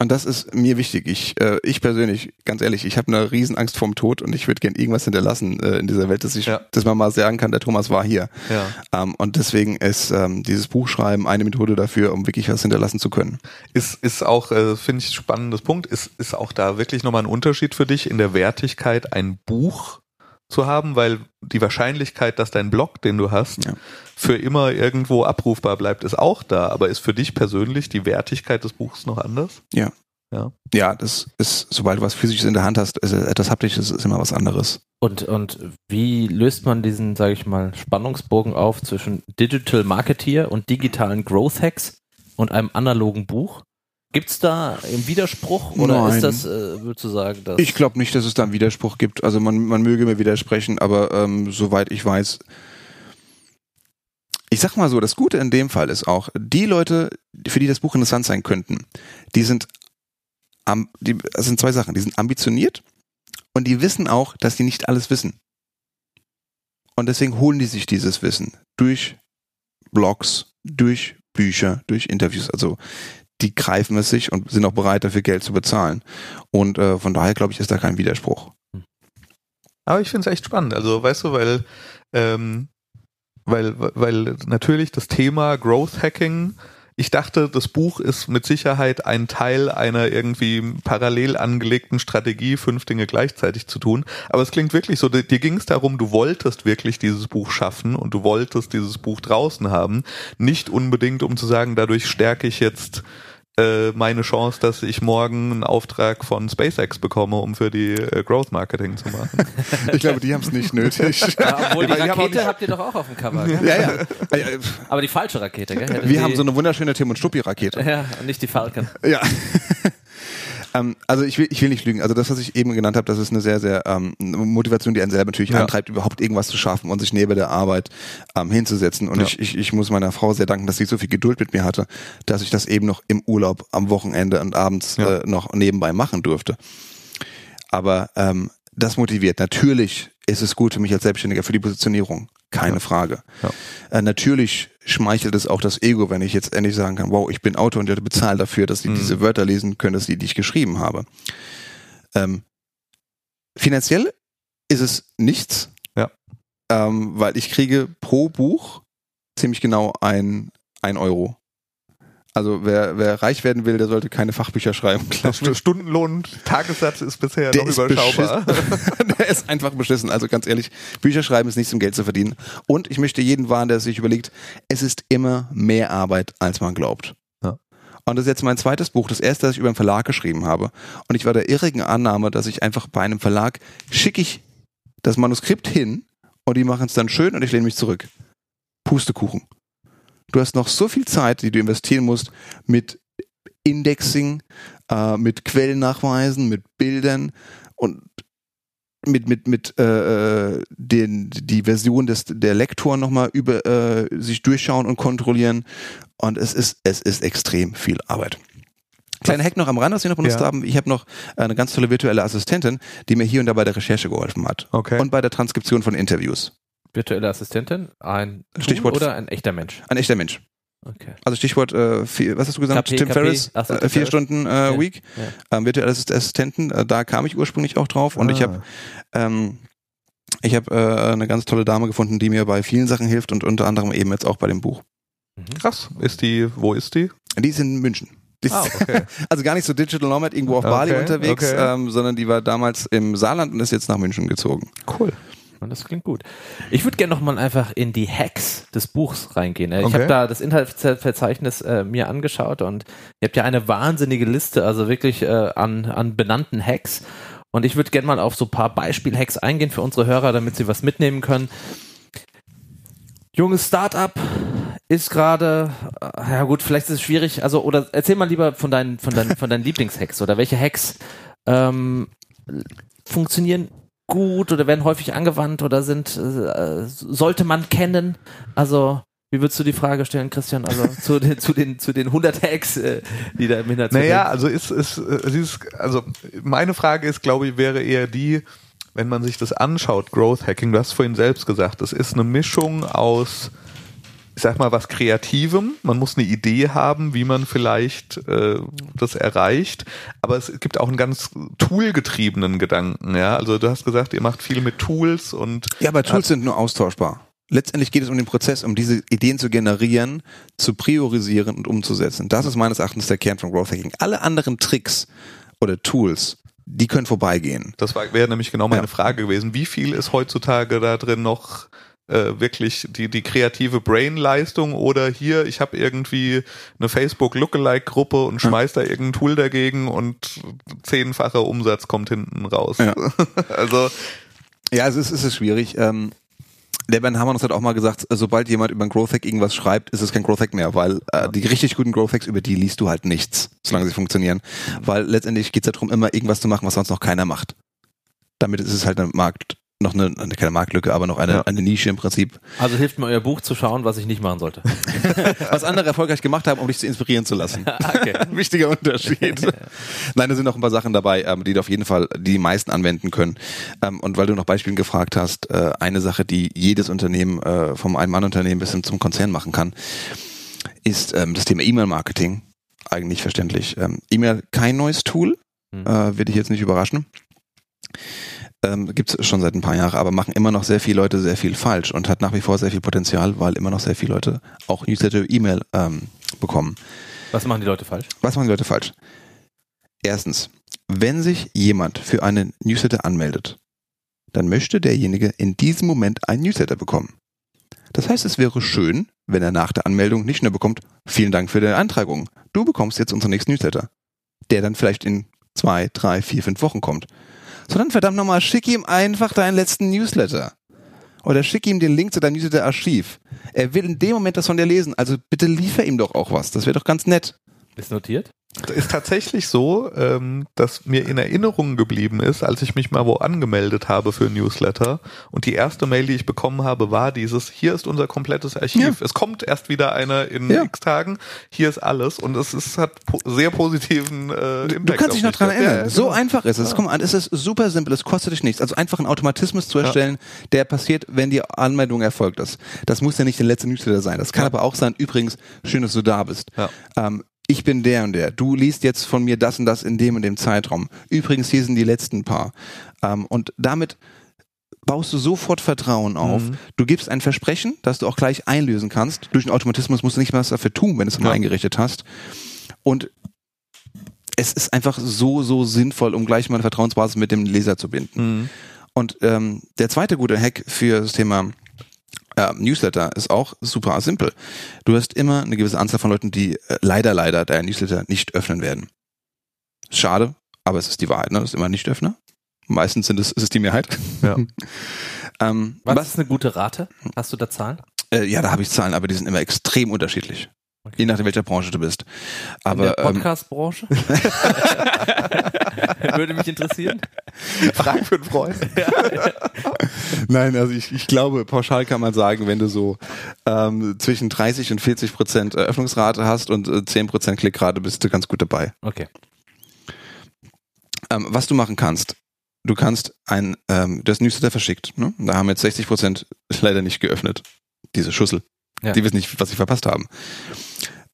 Und das ist mir wichtig. Ich, äh, ich persönlich, ganz ehrlich, ich habe eine Riesenangst vorm Tod und ich würde gern irgendwas hinterlassen äh, in dieser Welt, dass ich, Ja. dass man mal sagen kann, der Thomas war hier. Ja. Ähm, und deswegen ist ähm, dieses Buchschreiben eine Methode dafür, um wirklich was hinterlassen zu können. Ist, ist auch, äh, finde ich, spannendes Punkt. Ist, ist auch da wirklich nochmal ein Unterschied für dich in der Wertigkeit, ein Buch zu haben, weil die Wahrscheinlichkeit, dass dein Blog, den du hast, Ja. für immer irgendwo abrufbar bleibt, ist auch da. Aber ist für dich persönlich die Wertigkeit des Buchs noch anders? Ja. Ja. Ja, das ist, sobald du was Physisches in der Hand hast, ist etwas Haptisches ist immer was anderes. Und, und wie löst man diesen, sage ich mal, Spannungsbogen auf zwischen Digital Marketeer und digitalen Growth Hacks und einem analogen Buch? Gibt es da einen Widerspruch oder Nein. ist das, äh, würdest du sagen, dass Ich glaube nicht, dass es da einen Widerspruch gibt. Also man, man möge mir widersprechen, aber ähm, soweit ich weiß, ich sag mal so, das Gute in dem Fall ist auch, die Leute, für die das Buch interessant sein könnten, die sind, am, die, das sind zwei Sachen, die sind ambitioniert und die wissen auch, dass die nicht alles wissen. Und deswegen holen die sich dieses Wissen durch Blogs, durch Bücher, durch Interviews. Also die greifen es sich und sind auch bereit, dafür Geld zu bezahlen. Und äh, von daher glaube ich, ist da kein Widerspruch. Aber ich finde es echt spannend. Also, weißt du, weil, ähm, weil, weil natürlich das Thema Growth Hacking, ich dachte, das Buch ist mit Sicherheit ein Teil einer irgendwie parallel angelegten Strategie, fünf Dinge gleichzeitig zu tun. Aber es klingt wirklich so, dir ging es darum, du wolltest wirklich dieses Buch schaffen und du wolltest dieses Buch draußen haben. Nicht unbedingt, um zu sagen, dadurch stärke ich jetzt meine Chance, dass ich morgen einen Auftrag von SpaceX bekomme, um für die äh, Growth Marketing zu machen. Ich glaube, die haben es nicht nötig. Ja, obwohl die Ja, Rakete habt ihr doch auch auf dem Cover. ja, ja. Äh, Aber die falsche Rakete, gell? Hätte Wir haben so eine wunderschöne Tim und Stuppi Rakete. Ja, und nicht die Falcon. Ja. Ähm, also ich will, ich will nicht lügen. Also das, was ich eben genannt habe, das ist eine sehr, sehr ähm, Motivation, die einen selber natürlich Ja. antreibt, überhaupt irgendwas zu schaffen und sich neben der Arbeit ähm, hinzusetzen. Und Ja. ich, ich, ich muss meiner Frau sehr danken, dass sie so viel Geduld mit mir hatte, dass ich das eben noch im Urlaub am Wochenende und abends Ja. äh, noch nebenbei machen durfte. Aber ähm, das motiviert. Natürlich ist es gut für mich als Selbstständiger für die Positionierung. Keine Ja. Frage. Ja. Äh, natürlich schmeichelt es auch das Ego, wenn ich jetzt endlich sagen kann, wow, ich bin Autor und ich bezahle dafür, dass sie Mhm. diese Wörter lesen können, dass die, die ich geschrieben habe. Ähm, finanziell ist es nichts, Ja. ähm, weil ich kriege pro Buch ziemlich genau ein, ein Euro. Also wer, wer reich werden will, der sollte keine Fachbücher schreiben. Stundenlohn, Tagessatz ist bisher Der noch ist überschaubar. der ist einfach beschissen. Also ganz ehrlich, Bücher schreiben ist nichts, um Geld zu verdienen. Und ich möchte jeden warnen, der sich überlegt, es ist immer mehr Arbeit, als man glaubt. Ja. Und das ist jetzt mein zweites Buch, das erste, das ich über einen Verlag geschrieben habe. Und ich war der irrigen Annahme, dass ich einfach bei einem Verlag schicke ich das Manuskript hin und die machen es dann schön und ich lehne mich zurück. Pustekuchen. Du hast noch so viel Zeit, die du investieren musst mit Indexing, äh, mit Quellennachweisen, mit Bildern und mit mit mit äh, äh, den die Version des der Lektoren nochmal über äh, sich durchschauen und kontrollieren und es ist es ist extrem viel Arbeit. Kleiner Hack noch am Rand, was wir noch benutzt Ja. haben. Ich habe noch eine ganz tolle virtuelle Assistentin, die mir hier und da bei der Recherche geholfen hat Okay. und bei der Transkription von Interviews. Virtuelle Assistentin, ein Tool Stichwort- oder ein echter Mensch? Ein echter Mensch. Okay. Also Stichwort, äh, vier, was hast du gesagt? KP, Tim KP. Ferriss, so, äh, vier. Stunden äh, Ja. Week, Ja. ähm, virtuelle Assist- Assistenten, äh, da kam ich ursprünglich auch drauf und ich Ah. habe ähm, ich habe äh, eine ganz tolle Dame gefunden, die mir bei vielen Sachen hilft und unter anderem eben jetzt auch bei dem Buch. Krass. Ist die, wo ist die? Die ist in München. Ah, okay. also gar nicht so Digital Nomad irgendwo auf Bali Okay, unterwegs, okay. ähm, sondern die war damals im Saarland und ist jetzt nach München gezogen. Cool. Und das klingt gut. Ich würde gerne nochmal einfach in die Hacks des Buchs reingehen. Ich Okay. habe da das Inhaltsverzeichnis äh, mir angeschaut und ihr habt ja eine wahnsinnige Liste, also wirklich äh, an, an benannten Hacks. Und ich würde gerne mal auf so ein paar Beispiel-Hacks eingehen für unsere Hörer, damit sie was mitnehmen können. Junges Startup ist gerade, äh, ja gut, vielleicht ist es schwierig, also oder erzähl mal lieber von deinen, von deinen, von deinen Lieblingshacks oder welche Hacks ähm, funktionieren gut oder werden häufig angewandt oder sind äh, sollte man kennen? Also wie würdest du die Frage stellen, Christian? Also zu den zu den zu den 100 Hacks, äh, die da im Hintergrund Naja, also ist, ist, äh, dieses, also meine Frage ist, glaube ich, wäre eher die, wenn man sich das anschaut, Growth Hacking, du hast vorhin selbst gesagt, das ist eine Mischung aus, ich sag mal, was Kreativem. Man muss eine Idee haben, wie man vielleicht äh, das erreicht. Aber es gibt auch einen ganz toolgetriebenen Gedanken. Ja, also du hast gesagt, ihr macht viel mit Tools und Ja, aber Tools sind nur austauschbar. Letztendlich geht es um den Prozess, um diese Ideen zu generieren, zu priorisieren und umzusetzen. Das ist meines Erachtens der Kern von Growth Hacking. Alle anderen Tricks oder Tools die können vorbeigehen. Das wäre nämlich genau meine Ja. Frage gewesen. Wie viel ist heutzutage da drin noch äh, wirklich die, die kreative Brain-Leistung oder hier, ich habe irgendwie eine Facebook-Lookalike-Gruppe und schmeiß da irgendein Tool dagegen und zehnfacher Umsatz kommt hinten raus. Ja. also Ja, es ist, es ist schwierig. Ähm, der Ben Hammernos hat auch mal gesagt, sobald jemand über einen Growth Hack irgendwas schreibt, ist es kein Growth Hack mehr, weil äh, die richtig guten Growth Hacks, über die liest du halt nichts, solange sie funktionieren. Weil letztendlich geht es darum, immer irgendwas zu machen, was sonst noch keiner macht. Damit ist es halt ein Markt, noch eine, eine keine Marktlücke, aber noch eine, Ja. eine Nische im Prinzip, Also hilft mir euer Buch zu schauen, was ich nicht machen sollte. was andere erfolgreich gemacht haben, um dich zu inspirieren zu lassen. okay. Ein wichtiger Unterschied. Nein, da sind noch ein paar Sachen dabei, ähm, die du auf jeden Fall die meisten anwenden können. Ähm, und weil du nach Beispielen gefragt hast, äh, eine Sache, die jedes Unternehmen äh, vom Ein-Mann-Unternehmen bis hin zum Konzern machen kann, ist ähm, das Thema E-Mail-Marketing. Eigentlich verständlich. E-Mail kein neues Tool, Hm. äh, wird dich jetzt nicht überraschen. Ähm, Gibt es schon seit ein paar Jahren, aber machen immer noch sehr viele Leute sehr viel falsch und hat nach wie vor sehr viel Potenzial, weil immer noch sehr viele Leute auch Newsletter E-Mail ähm, bekommen. Was machen die Leute falsch? Was machen die Leute falsch? Erstens, wenn sich jemand für einen Newsletter anmeldet, dann möchte derjenige in diesem Moment einen Newsletter bekommen. Das heißt, es wäre schön, wenn er nach der Anmeldung nicht nur bekommt, vielen Dank für deine Eintragung. Du bekommst jetzt unseren nächsten Newsletter. Der dann vielleicht in zwei, drei, vier, fünf Wochen kommt. Sondern verdammt nochmal, schick ihm einfach deinen letzten Newsletter. Oder schick ihm den Link zu deinem Newsletter-Archiv. Er will in dem Moment das von dir lesen, also bitte liefer ihm doch auch was. Das wäre doch ganz nett. Ist notiert? ist tatsächlich so, ähm, dass mir in Erinnerung geblieben ist, als ich mich mal wo angemeldet habe für ein Newsletter und die erste Mail, die ich bekommen habe, war dieses, hier ist unser komplettes Archiv. Es kommt erst wieder einer in Ja. x Tagen, hier ist alles und es ist, hat po sehr positiven äh, Impact. Du kannst dich noch dran erinnern. Ja, ja, so genau. einfach ist es. Komm an, es ist super simpel, es kostet dich nichts. Also einfach einen Automatismus zu erstellen, der passiert, wenn die Anmeldung erfolgt ist. Das muss ja nicht der letzte Newsletter sein. Das kann aber auch sein, übrigens, schön, dass du da bist. Ja. Ähm, ich bin der und der. Du liest jetzt von mir das und das in dem und dem Zeitraum. Übrigens, hier sind die letzten paar. Ähm, und damit baust du sofort Vertrauen auf. Mhm. Du gibst ein Versprechen, das du auch gleich einlösen kannst. Durch den Automatismus musst du nicht mal was dafür tun, wenn du es mal Ja. eingerichtet hast. Und es ist einfach so, so sinnvoll, um gleich mal eine Vertrauensbasis mit dem Leser zu binden. Mhm. Und ähm, der zweite gute Hack für das Thema äh, Newsletter ist auch super simpel. Du hast immer eine gewisse Anzahl von Leuten, die äh, leider, leider deinen Newsletter nicht öffnen werden. Schade, aber es ist die Wahrheit, ne? Das ist immer Nicht-Öffner. Meistens sind es, ist es die Mehrheit. Ja. ähm, Was, was? ist eine gute Rate? Hast du da Zahlen? Äh, ja, da habe ich Zahlen, aber die sind immer extrem unterschiedlich. Okay. Je nachdem, welcher Branche du bist. Aber In der ähm, Podcast-Branche? Würde mich interessieren. Frage für einen Freund. Nein, also ich, ich glaube, pauschal kann man sagen, wenn du so ähm, zwischen 30 und 40 Prozent Öffnungsrate hast und äh, 10 Prozent Klickrate, bist du ganz gut dabei. Okay. Ähm, was du machen kannst, du kannst ein, ähm, das Newsletter verschickt. Ne? Da haben jetzt 60 Prozent leider nicht geöffnet. Diese Schussel. Ja. Die wissen nicht, was sie verpasst haben.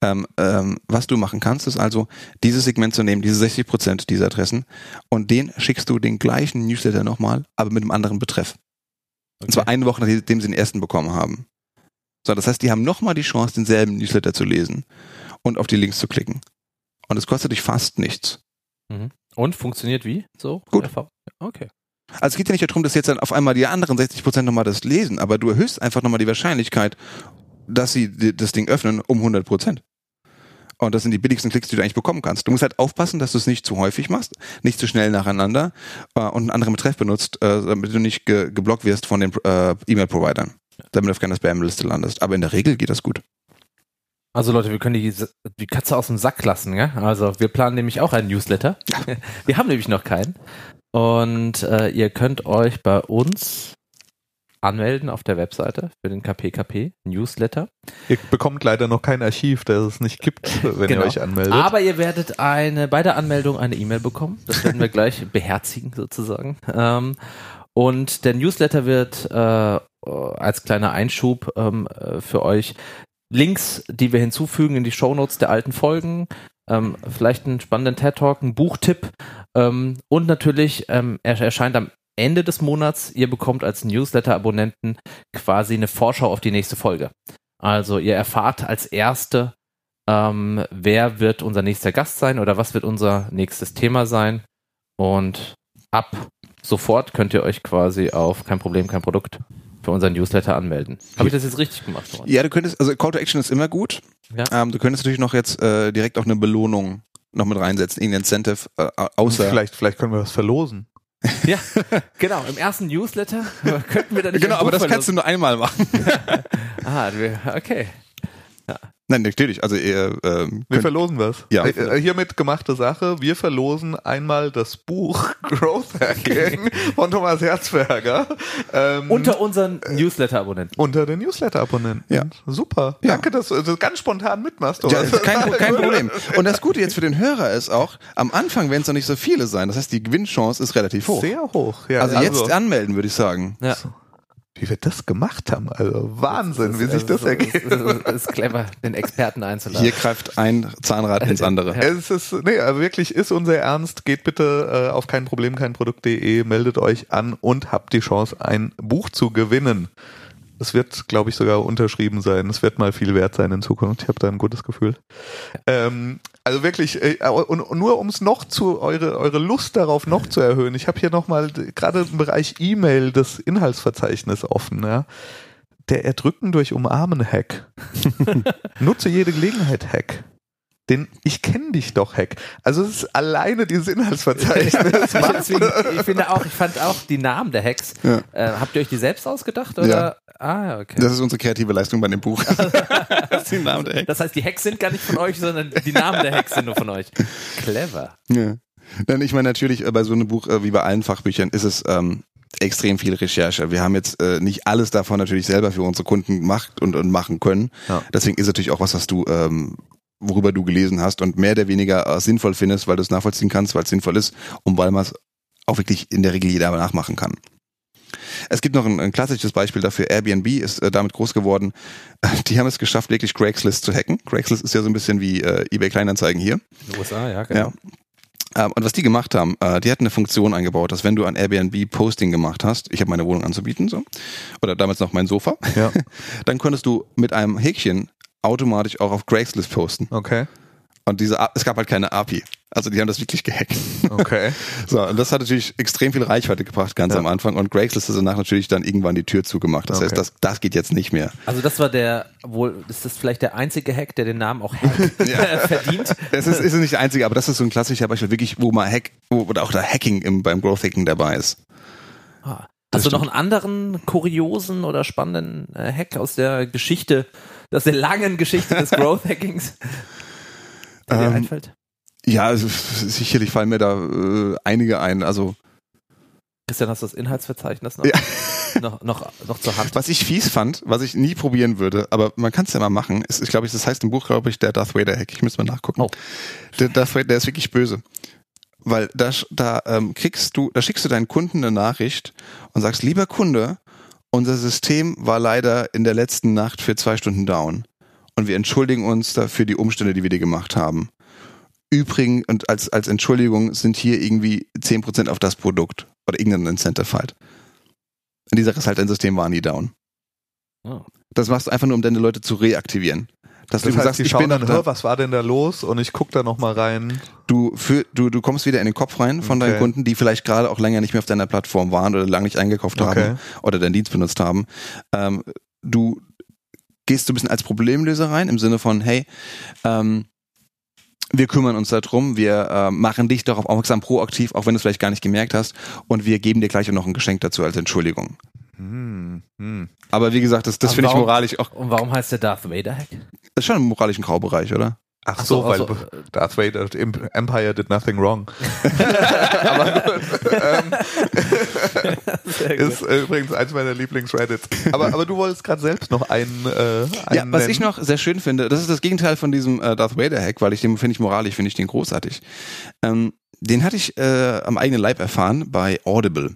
Ähm, ähm, was du machen kannst, ist also, dieses Segment zu nehmen, diese 60 Prozent dieser Adressen, und den schickst du den gleichen Newsletter nochmal, aber mit einem anderen Betreff. Und zwar eine Woche, nachdem sie den ersten bekommen haben. So, das heißt, die haben nochmal die Chance, denselben Newsletter zu lesen und auf die Links zu klicken. Und es kostet dich fast nichts. Mhm. Und funktioniert wie? So? Gut. Okay. Also es geht ja nicht darum, dass jetzt dann auf einmal die anderen 60 Prozent nochmal das lesen, aber du erhöhst einfach nochmal die Wahrscheinlichkeit, dass sie das Ding öffnen um 100 Prozent. Und das sind die billigsten Klicks, die du eigentlich bekommen kannst. Du musst halt aufpassen, dass du es nicht zu häufig machst, nicht zu schnell nacheinander äh, und einen anderen Betreff benutzt, äh, damit du nicht ge geblockt wirst von den äh, E-Mail-Providern, damit du auf keiner Spam-Liste landest. Aber in der Regel geht das gut. Also Leute, wir können die, die Katze aus dem Sack lassen, ja? Also wir planen nämlich auch einen Newsletter. Wir haben nämlich noch keinen. Und äh, ihr könnt euch bei uns anmelden auf der Webseite für den KPKP Newsletter. Ihr bekommt leider noch kein Archiv, das es nicht gibt, wenn Genau. ihr euch anmeldet. Aber ihr werdet eine bei der Anmeldung eine E-Mail bekommen. Das werden wir gleich beherzigen sozusagen. Ähm, und der Newsletter wird äh, als kleiner Einschub ähm, äh, für euch Links, die wir hinzufügen in die Shownotes der alten Folgen, ähm, vielleicht einen spannenden TED Talk, einen Buchtipp ähm, und natürlich ähm, er erscheint am Ende des Monats. Ihr bekommt als Newsletter-Abonnenten quasi eine Vorschau auf die nächste Folge. Also ihr erfahrt als erste, ähm, wer wird unser nächster Gast sein oder was wird unser nächstes Thema sein. Und ab sofort könnt ihr euch quasi auf kein Problem, kein Produkt für unseren Newsletter anmelden. Habe ich das jetzt richtig gemacht? Thomas? Ja, du könntest, also Call to Action ist immer gut. Ja. Ähm, du könntest natürlich noch jetzt äh, direkt auch eine Belohnung noch mit reinsetzen, irgendein Incentive, äh, außer. Vielleicht, vielleicht können wir was verlosen. Ja, genau. Im ersten Newsletter könnten wir dann nicht Genau, aber das kannst du nur einmal machen. Ah, okay. Nein, natürlich. Also ihr ähm, Wir verlosen was. Ja. Äh, äh, hiermit gemachte Sache. Wir verlosen einmal das Buch Growth Hacking von Thomas Herzberger. Ähm, Unter unseren Newsletter-Abonnenten. unter den Newsletter-Abonnenten. Ja. Super. Ja. Danke, dass du also ganz spontan mitmachst. ja, kein, kein Problem. Und das Gute jetzt für den Hörer ist auch, am Anfang werden es noch nicht so viele sein. Das heißt, die Gewinnchance ist relativ hoch. Sehr hoch. Ja, also, jetzt anmelden, würde ich sagen. Ja. Wie wir das gemacht haben. Also Wahnsinn, wie sich das ergeht. Ist, ist, ist clever, den Experten einzuladen. Hier greift ein Zahnrad ins andere. Es ist, nee, also wirklich ist unser Ernst. Geht bitte äh, auf kein Problem, kein Produkt.de, meldet euch an und habt die Chance, ein Buch zu gewinnen. Es wird, glaube ich, sogar unterschrieben sein. Es wird mal viel wert sein in Zukunft. Ich habe da ein gutes Gefühl. Ähm, also wirklich, äh, und, und nur um es noch zu, eure, eure Lust darauf noch zu erhöhen. Ich habe hier nochmal gerade im Bereich E-Mail das Inhaltsverzeichnis offen. Ja. Der Erdrücken durch Umarmen Hack. Nutze jede Gelegenheit Hack. Den Ich kenne dich doch Hack. Also es ist alleine dieses Inhaltsverzeichnis. Deswegen, ich finde auch, ich fand auch die Namen der Hacks. Ja. Äh, habt ihr euch die selbst ausgedacht? Oder? Ah, okay. Das ist unsere kreative Leistung bei dem Buch. das die Name der. Das heißt, die Hacks sind gar nicht von euch, sondern die Namen der Hacks sind nur von euch. Clever. Ja. Denn ich meine natürlich, äh, bei so einem Buch äh, wie bei allen Fachbüchern ist es ähm, extrem viel Recherche. Wir haben jetzt äh, nicht alles davon natürlich selber für unsere Kunden gemacht und, und machen können. Ja. Deswegen ist es natürlich auch was, was du, ähm, worüber du gelesen hast und mehr oder weniger äh, sinnvoll findest, weil du es nachvollziehen kannst, weil es sinnvoll ist und weil man es auch wirklich in der Regel jeder nachmachen kann. Es gibt noch ein, ein klassisches Beispiel dafür. Airbnb ist äh, damit groß geworden. Die haben es geschafft, wirklich Craigslist zu hacken. Craigslist ist ja so ein bisschen wie äh, eBay Kleinanzeigen hier. In den USA, ja, Ja. Ähm, und was die gemacht haben, äh, die hatten eine Funktion eingebaut, dass wenn du ein Airbnb Posting gemacht hast, ich habe meine Wohnung anzubieten, so, oder damals noch mein Sofa, Ja. dann konntest du mit einem Häkchen automatisch auch auf Craigslist posten. Okay. Und diese, es gab halt keine API. Also die haben das wirklich gehackt. Okay. So, und das hat natürlich extrem viel Reichweite gebracht ganz Ja. am Anfang. Und Craigslist ist danach natürlich dann irgendwann die Tür zugemacht. Das Okay. heißt, das, das geht jetzt nicht mehr. Also das war der, wohl, ist das vielleicht der einzige Hack, der den Namen auch Hack verdient? Es ist, ist nicht der einzige, aber das ist so ein klassischer Beispiel, wirklich, wo mal Hack, wo, oder auch da Hacking im, beim Growth Hacking dabei ist. Ah. Hast du noch einen anderen kuriosen oder spannenden äh, Hack aus der Geschichte, aus der langen Geschichte des Growth Hackings, der dir Ähm, einfällt? Ja, also, sicherlich fallen mir da äh, einige ein. Also Christian, hast du das Inhaltsverzeichnis noch, Ja. noch, noch, noch zur Hand? was ich fies fand, was ich nie probieren würde, aber man kann es ja mal machen, ist, ich glaube, das heißt im Buch, glaube ich, der Darth Vader Hack. Ich müsste mal nachgucken. Oh. Der Darth Vader, der ist wirklich böse. Weil da, da ähm, kriegst du, da schickst du deinen Kunden eine Nachricht und sagst, lieber Kunde, unser System war leider in der letzten Nacht für zwei Stunden down. Und wir entschuldigen uns dafür die Umstände, die wir dir gemacht haben. Übrigens, und als, als Entschuldigung sind hier irgendwie 10% auf das Produkt oder irgendein Incentive halt. Und die Sache ist halt, dein System war nie down. Oh. Das machst du einfach nur, um deine Leute zu reaktivieren. Dass Das du heißt, sagst, die ich schauen bin dann, da. "Hör, was war denn da los? Und ich gucke da nochmal rein. Du, für, du, du kommst wieder in den Kopf rein von deinen Okay. Kunden, die vielleicht gerade auch länger nicht mehr auf deiner Plattform waren oder lange nicht eingekauft Okay. haben oder deinen Dienst benutzt haben. Ähm, du gehst so ein bisschen als Problemlöser rein im Sinne von, hey, ähm, wir kümmern uns darum, wir äh, machen dich darauf aufmerksam, proaktiv, auch wenn du es vielleicht gar nicht gemerkt hast, und wir geben dir gleich auch noch ein Geschenk dazu als Entschuldigung. Hm, hm. Aber wie gesagt, das, das finde ich moralisch auch, Und warum heißt der Darth Vader Hack? das ist schon im moralischen Graubereich, oder? Ach, Ach so, so, weil also, Darth Vader, Empire did nothing wrong. Aber gut, ähm, ist äh, übrigens eins meiner Lieblings-Reddits. Aber, aber du wolltest gerade selbst noch einen, äh, einen Ja, was nennen. ich noch sehr schön finde, das ist das Gegenteil von diesem äh, Darth Vader Hack, weil ich den finde ich moralisch, finde ich den großartig. Ähm, den hatte ich äh, am eigenen Leib erfahren bei Audible.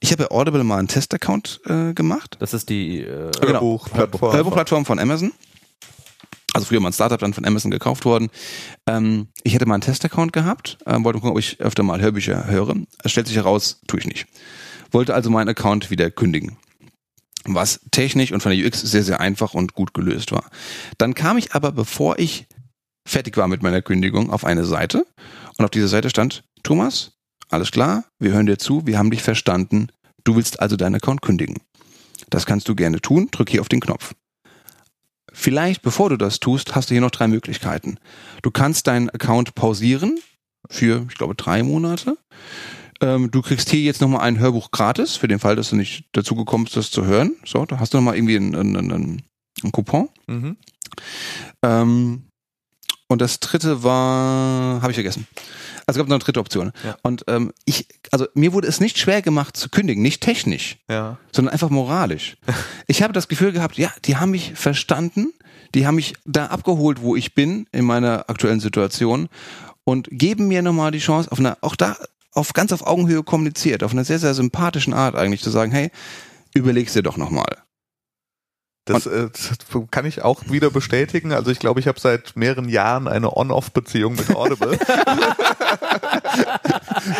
Ich habe bei Audible mal einen Testaccount äh, gemacht. Das ist die äh, Genau. Hörbuchplattform. Hörbuchplattform von Amazon. Also früher mal ein Startup dann von Amazon gekauft worden. Ähm, ich hätte mal einen Testaccount gehabt, ähm, wollte gucken, ob ich öfter mal Hörbücher höre. Es stellt sich heraus, tue ich nicht. Wollte also meinen Account wieder kündigen. Was technisch und von der UX sehr, sehr einfach und gut gelöst war. Dann kam ich aber, bevor ich fertig war mit meiner Kündigung, auf eine Seite und auf dieser Seite stand, Thomas, Alles klar, wir hören dir zu, wir haben dich verstanden. Du willst also deinen Account kündigen. Das kannst du gerne tun, drück hier auf den Knopf. Vielleicht, bevor du das tust, hast du hier noch drei Möglichkeiten. Du kannst deinen Account pausieren für, ich glaube, drei Monate. Ähm, du kriegst hier jetzt nochmal ein Hörbuch gratis, für den Fall, dass du nicht dazu gekommst, das zu hören. So, da hast du nochmal irgendwie einen, einen, einen, einen Coupon. Mhm. Ähm, und das dritte war, habe ich vergessen. Also es gab noch eine dritte Option. Ja. Und ähm, ich, also mir wurde es nicht schwer gemacht zu kündigen, nicht technisch, Ja. sondern einfach moralisch. Ich habe das Gefühl gehabt, ja, die haben mich verstanden, die haben mich da abgeholt, wo ich bin in meiner aktuellen Situation und geben mir nochmal die Chance, auf einer, auch da auf ganz auf Augenhöhe kommuniziert, auf einer sehr, sehr sympathischen Art eigentlich zu sagen, hey, überleg's dir doch nochmal. Das, äh, das kann ich auch wieder bestätigen. Also ich glaube, ich habe seit mehreren Jahren eine On-Off-Beziehung mit Audible.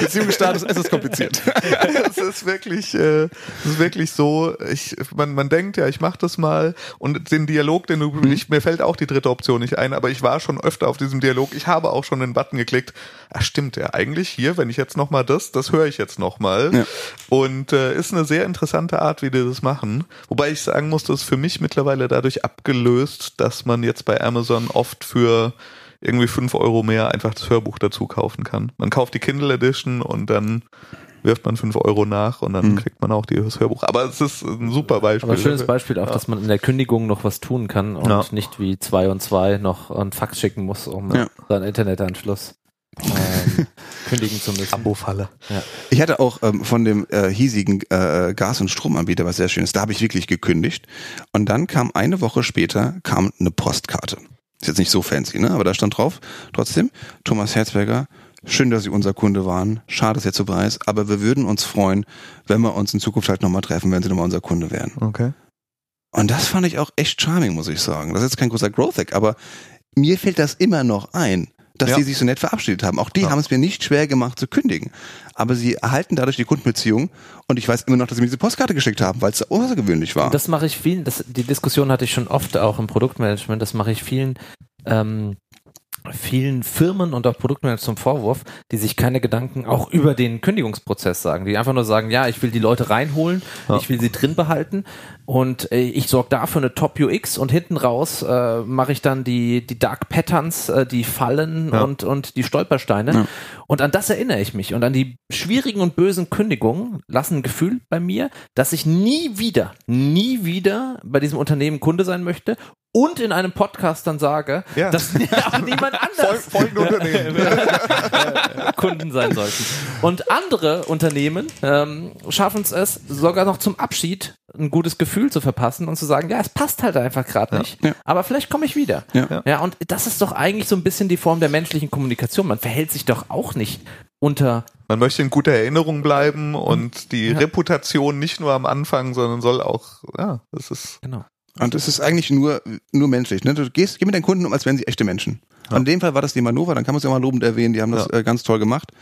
Beziehungsstatus, es ist kompliziert. es ist wirklich, äh, es ist wirklich so. Ich, man, man denkt ja, ich mache das mal und den Dialog, den du, ich, mir fällt auch die dritte Option nicht ein, aber ich war schon öfter auf diesem Dialog. Ich habe auch schon den Button geklickt. Ach stimmt, ja, eigentlich hier, wenn ich jetzt noch mal das, das höre ich jetzt noch mal. Ja. Und äh, ist eine sehr interessante Art, wie die das machen. Wobei ich sagen muss, das ist für mich mittlerweile dadurch abgelöst, dass man jetzt bei Amazon oft für irgendwie fünf Euro mehr einfach das Hörbuch dazu kaufen kann. Man kauft die Kindle Edition und dann wirft man fünf Euro nach und dann Mhm. kriegt man auch die- das Hörbuch. Aber es ist ein super Beispiel. Aber ein schönes. Beispiel auch, Ja. dass man in der Kündigung noch was tun kann und Ja. nicht wie zwei und zwei noch einen Fax schicken muss, um Ja. seinen Internetanschluss ähm, kündigen zu müssen. Abo-Falle. Ich hatte auch ähm, von dem äh, hiesigen äh, Gas- und Stromanbieter was sehr Schönes. Da habe ich wirklich gekündigt. Und dann kam eine Woche später kam eine Postkarte. Ist jetzt nicht so fancy, ne? Aber da stand drauf, trotzdem, Thomas Herzberger, schön, dass Sie unser Kunde waren. Schade, dass jetzt so ist, aber wir würden uns freuen, wenn wir uns in Zukunft halt nochmal treffen, wenn Sie nochmal unser Kunde wären. Okay. Und das fand ich auch echt charming, muss ich sagen. Das ist jetzt kein großer Growth-Hack, aber mir fällt das immer noch ein, dass Ja. die sich so nett verabschiedet haben. Auch die Ja. haben es mir nicht schwer gemacht zu kündigen. Aber sie erhalten dadurch die Kundenbeziehung und ich weiß immer noch, dass sie mir diese Postkarte geschickt haben, weil es außergewöhnlich war. Das mache ich vielen, das, die Diskussion hatte ich schon oft auch im Produktmanagement, das mache ich vielen, ähm, vielen Firmen und auch Produktmanagern zum Vorwurf, die sich keine Gedanken auch über den Kündigungsprozess sagen, die einfach nur sagen, ja, ich will die Leute reinholen, Ja. ich will sie drin behalten und äh, ich sorge dafür eine Top UX und hinten raus äh, mache ich dann die, die Dark Patterns, äh, die Fallen Ja. und, und die Stolpersteine Ja. und an das erinnere ich mich und an die schwierigen und bösen Kündigungen lassen ein Gefühl bei mir, dass ich nie wieder, nie wieder bei diesem Unternehmen Kunde sein möchte und in einem Podcast dann sage, Ja. dass auch niemand anders Fol folgende Unternehmen. Kunden sein sollten. Und andere Unternehmen ähm, schaffen es es, sogar noch zum Abschied ein gutes Gefühl zu verpassen und zu sagen, ja, es passt halt einfach gerade nicht, Ja. aber vielleicht komme ich wieder. Ja. ja, und das ist doch eigentlich so ein bisschen die Form der menschlichen Kommunikation. Man verhält sich doch auch nicht unter Man möchte in guter Erinnerung bleiben und die Ja. Reputation nicht nur am Anfang, sondern soll auch, ja, das ist, genau. Und es ist eigentlich nur, nur menschlich. Ne? Du gehst, geh mit deinen Kunden um, als wären sie echte Menschen. Ja. In dem Fall war das die Manova, dann kann man es ja mal lobend erwähnen, die haben das Ja. äh, ganz toll gemacht.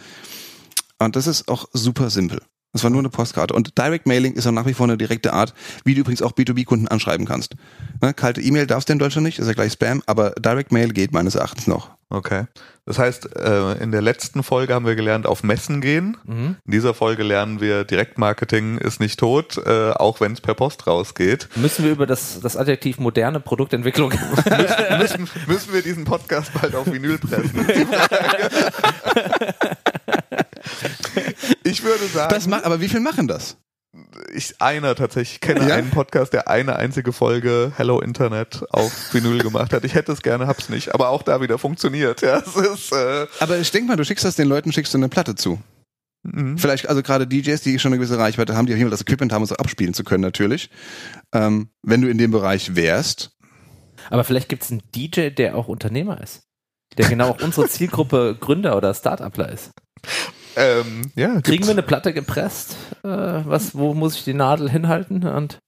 Und das ist auch super simpel. Das war nur eine Postkarte. Und Direct Mailing ist auch nach wie vor eine direkte Art, wie du übrigens auch B2B-Kunden anschreiben kannst. Ne? Kalte E-Mail darfst du in Deutschland nicht, ist ja gleich Spam, aber Direct Mail geht meines Erachtens noch. okay. Das heißt, äh, in der letzten Folge haben wir gelernt, auf Messen gehen. Mhm. In dieser Folge lernen wir, Direktmarketing ist nicht tot, äh, auch wenn es per Post rausgeht. Müssen wir über das, das Adjektiv moderne Produktentwicklung müssen, müssen wir diesen Podcast bald auf Vinyl pressen? ich würde sagen, Das macht, aber wie viel machen das? ich einer tatsächlich ich kenne Ja? einen Podcast, der eine einzige Folge Hello Internet auf Vinyl gemacht hat. Ich hätte es gerne, hab's nicht, aber auch da wieder funktioniert. Ja, es ist äh, Aber ich denke mal, du schickst das den Leuten, schickst du eine Platte zu. mhm. Vielleicht, also gerade DJs, die schon eine gewisse Reichweite haben, die auf jeden Fall das Equipment haben, um so abspielen zu können, natürlich. Ähm, wenn du in dem Bereich wärst, Aber vielleicht gibt es einen DJ, der auch Unternehmer ist. Der genau auch unsere Zielgruppe Gründer oder Startupler ist. Ähm, ja, Kriegen gibt's- wir eine Platte gepresst? Äh, was, wo muss ich die Nadel hinhalten? Und